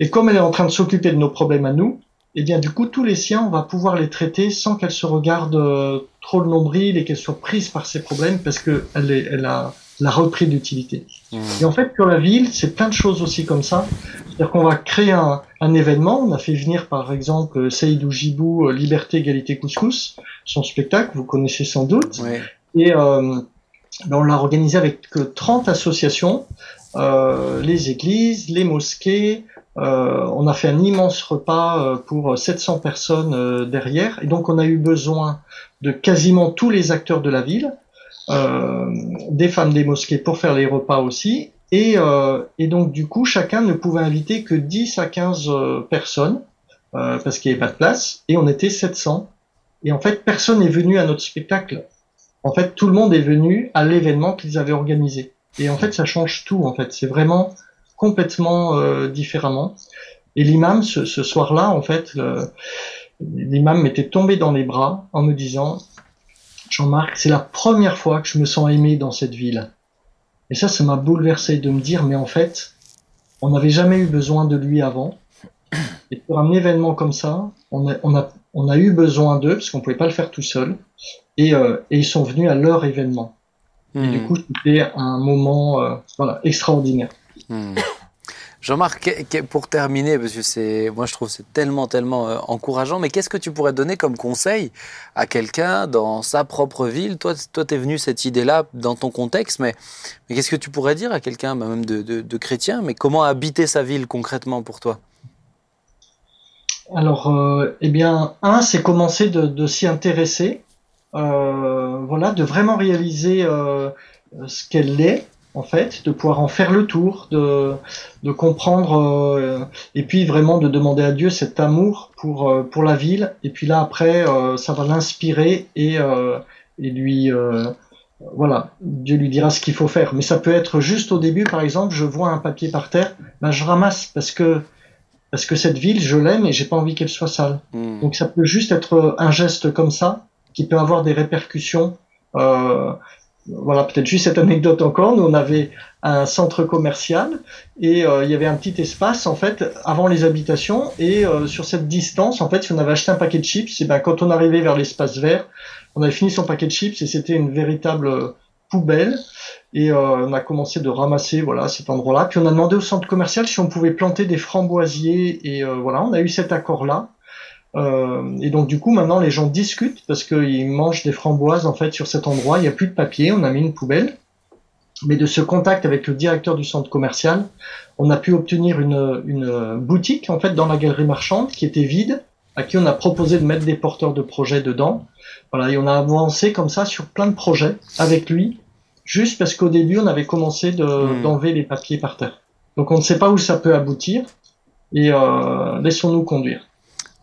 Et comme elle est en train de s'occuper de nos problèmes à nous, et bien du coup, tous les siens, on va pouvoir les traiter sans qu'elle se regarde euh, trop le nombril et qu'elle soit prise par ses problèmes parce que elle, a la repris d'utilité. Hmm. Et en fait, sur la ville, c'est plein de choses aussi comme ça. C'est-à-dire qu'on va créer un, un événement. On a fait venir, par exemple, Seydou Jibou, euh, Liberté, Égalité, Couscous, son spectacle, vous connaissez sans doute. Ouais. Et euh, ben, on l'a organisé avec que 30 associations, euh, les églises, les mosquées. Euh, on a fait un immense repas euh, pour 700 personnes euh, derrière. Et donc, on a eu besoin de quasiment tous les acteurs de la ville, euh, des femmes des mosquées pour faire les repas aussi. Et, euh, et donc, du coup, chacun ne pouvait inviter que 10 à 15 euh, personnes euh, parce qu'il n'y avait pas de place. Et on était 700. Et en fait, personne n'est venu à notre spectacle en fait, tout le monde est venu à l'événement qu'ils avaient organisé. Et en fait, ça change tout. En fait, c'est vraiment complètement euh, différemment. Et l'imam, ce, ce soir-là, en fait, l'imam m'était tombé dans les bras en me disant, Jean-Marc, c'est la première fois que je me sens aimé dans cette ville. Et ça, ça m'a bouleversé de me dire, mais en fait, on n'avait jamais eu besoin de lui avant. Et pour un événement comme ça, on a, on a, on a eu besoin d'eux parce qu'on pouvait pas le faire tout seul. Et, euh, et ils sont venus à leur événement. Et du Hmm. coup, c'était un moment euh, voilà, extraordinaire. Hmm. Jean-Marc, pour terminer, parce que c'est, moi je trouve que c'est tellement, tellement euh, encourageant, mais qu'est-ce que tu pourrais donner comme conseil à quelqu'un dans sa propre ville? Toi, toi, t'es venu cette idée-là dans ton contexte, mais, mais qu'est-ce que tu pourrais dire à quelqu'un, bah, même de, de, de chrétien, mais comment habiter sa ville concrètement pour toi? Alors, euh, eh bien, un, c'est commencer de, de s'y intéresser, voilà, de vraiment réaliser euh, ce qu'elle est, en fait, de pouvoir en faire le tour, de, de comprendre, euh, et puis vraiment de demander à Dieu cet amour pour, euh, pour la ville, et puis là, après, euh, ça va l'inspirer et, euh, et lui... euh, voilà, Dieu lui dira ce qu'il faut faire. Mais ça peut être juste au début, par exemple, je vois un papier par terre, ben je ramasse parce que parce que cette ville, je l'aime et j'ai pas envie qu'elle soit sale. Hmm. Donc ça peut juste être un geste comme ça qui peut avoir des répercussions. Euh, voilà, peut-être juste cette anecdote encore. Nous, on avait un centre commercial et euh, il y avait un petit espace en fait avant les habitations et euh, sur cette distance, en fait, si on avait acheté un paquet de chips, et ben quand on arrivait vers l'espace vert, on avait fini son paquet de chips et c'était une véritable poubelle. Et euh, on a commencé de ramasser voilà cet endroit-là. Puis on a demandé au centre commercial si on pouvait planter des framboisiers. Et euh, voilà, on a eu cet accord-là. Euh, et donc du coup maintenant les gens discutent parce qu'ils mangent des framboises en fait sur cet endroit. Il n'y a plus de papier, on a mis une poubelle. Mais de ce contact avec le directeur du centre commercial, on a pu obtenir une, une boutique en fait dans la galerie marchande qui était vide, à qui on a proposé de mettre des porteurs de projets dedans. Voilà, et on a avancé comme ça sur plein de projets avec lui, juste parce qu'au début on avait commencé de- Mm. d'enlever les papiers par terre. Donc on ne sait pas où ça peut aboutir et euh, laissons-nous conduire.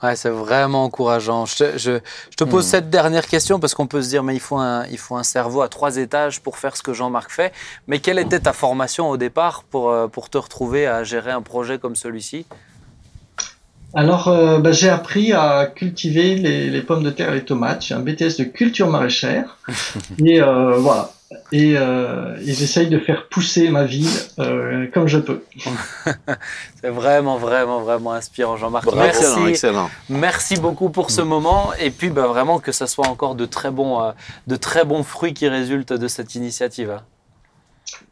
Ouais, c'est vraiment encourageant. Je te, je, je te pose Hmm. cette dernière question parce qu'on peut se dire, mais il faut, un, il faut un cerveau à trois étages pour faire ce que Jean-Marc fait. Mais quelle était ta formation au départ pour, euh, pour te retrouver à gérer un projet comme celui-ci? Alors, euh, bah, j'ai appris à cultiver les, les pommes de terre et les tomates. J'ai un BTS de culture maraîchère. et euh, voilà. Et, euh, et j'essaye de faire pousser ma ville euh, comme je peux. C'est vraiment, vraiment, vraiment inspirant, Jean-Marc. Bravo. Merci. Excellent, excellent. Merci beaucoup pour ce moment. Et puis, bah, vraiment, que ça soit encore de très bons, euh, de très bons fruits qui résultent de cette initiative.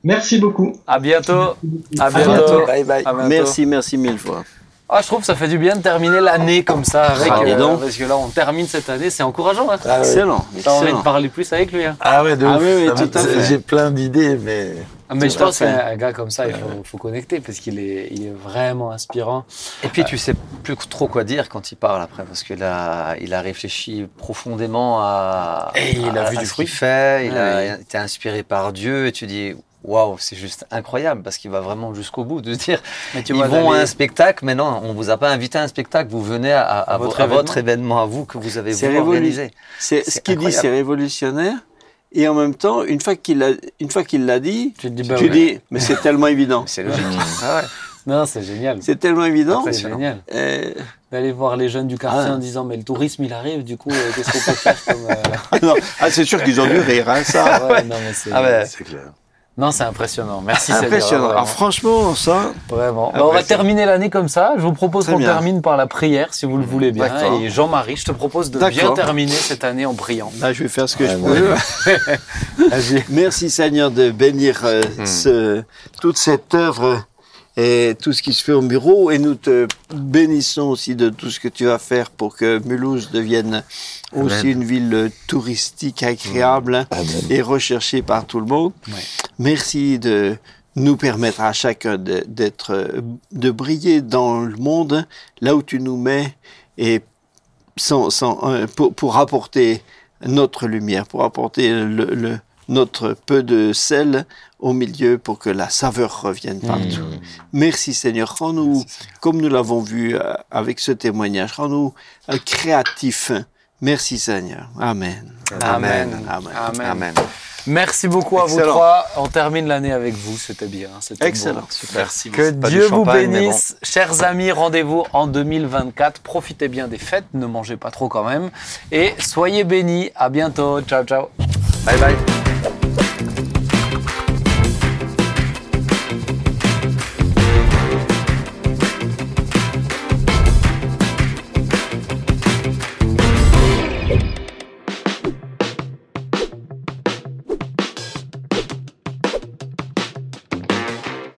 Merci beaucoup. À bientôt. À bientôt. Bye bye. À bientôt. Merci, merci mille fois. Ah, je trouve que ça fait du bien de terminer l'année comme ça avec, Ah, euh, donc. parce que là, on termine cette année, c'est encourageant. Hein. Ah. Excellent, T'as envie de parler plus avec lui. Hein. Ah ouais, de Ah ouf. oui, oui, tout. J'ai plein d'idées, mais Ah, Mais je pense qu'un gars comme ça, il faut, faut connecter parce qu'il est, il est vraiment inspirant. Et puis tu sais plus trop quoi dire quand il parle après, parce qu'il a, il a réfléchi profondément à, Et il a à- vu à du ce fruit. qu'il fait, il Ouais. a été inspiré par Dieu, et tu dis waouh, c'est juste incroyable, parce qu'il va vraiment jusqu'au bout, de se dire Mais tu ils vois, vont à un spectacle, mais non, on vous a pas invité à un spectacle, vous venez à, à- à votre vo- à votre, événement. à vous que vous avez voulu organiser. C'est ce qu'il dit, c'est révolutionnaire. Et en même temps, une fois qu'il l'a, une fois qu'il l'a dit, tu te dis, bah tu ouais. dis, mais c'est tellement évident. C'est logique. Ah ouais. Non, c'est génial. C'est tellement évident. C'est génial. Euh, D'aller voir les jeunes du quartier Ah. en disant, mais le tourisme, il arrive, du coup, euh, qu'est-ce qu'on peut faire comme. euh, non. Ah, c'est sûr qu'ils ont dû rire, hein, ça. ouais, non, mais c'est Ah ouais. c'est clair. Non, c'est impressionnant. Merci, Seigneur, Impressionnant. Alors franchement, ça, Vraiment. Bah, on va terminer l'année comme ça. Je vous propose qu'on termine par la prière, si vous le voulez bien. Et Jean-Marie, je te propose de bien terminer cette année en priant. là, je vais faire ce que Ouais, je ouais. peux. Merci Seigneur de bénir euh, ce, toute cette œuvre et tout ce qui se fait au bureau. Et nous te bénissons aussi de tout ce que tu vas faire pour que Mulhouse devienne aussi Amen. une ville touristique agréable Amen. et recherchée par tout le monde. Ouais. Merci de nous permettre à chacun de- d'être, de briller dans le monde là où tu nous mets et sans, sans, euh, pour, pour apporter notre lumière, pour apporter le, le- notre peu de sel au milieu pour que la saveur revienne partout. Merci Seigneur, rends-nous, comme nous l'avons vu euh, avec ce témoignage, rends-nous euh, créatifs. Merci Seigneur. Amen. Amen. Amen. Amen. Amen. Merci beaucoup à vous Excellent. trois. On termine l'année avec vous. C'était bien. C'était Excellent. Merci Que Dieu vous bénisse. Chers amis, rendez-vous en 2024. Profitez bien des fêtes. Ne mangez pas trop quand même. Et soyez bénis. À bientôt. Ciao, ciao. Bye bye.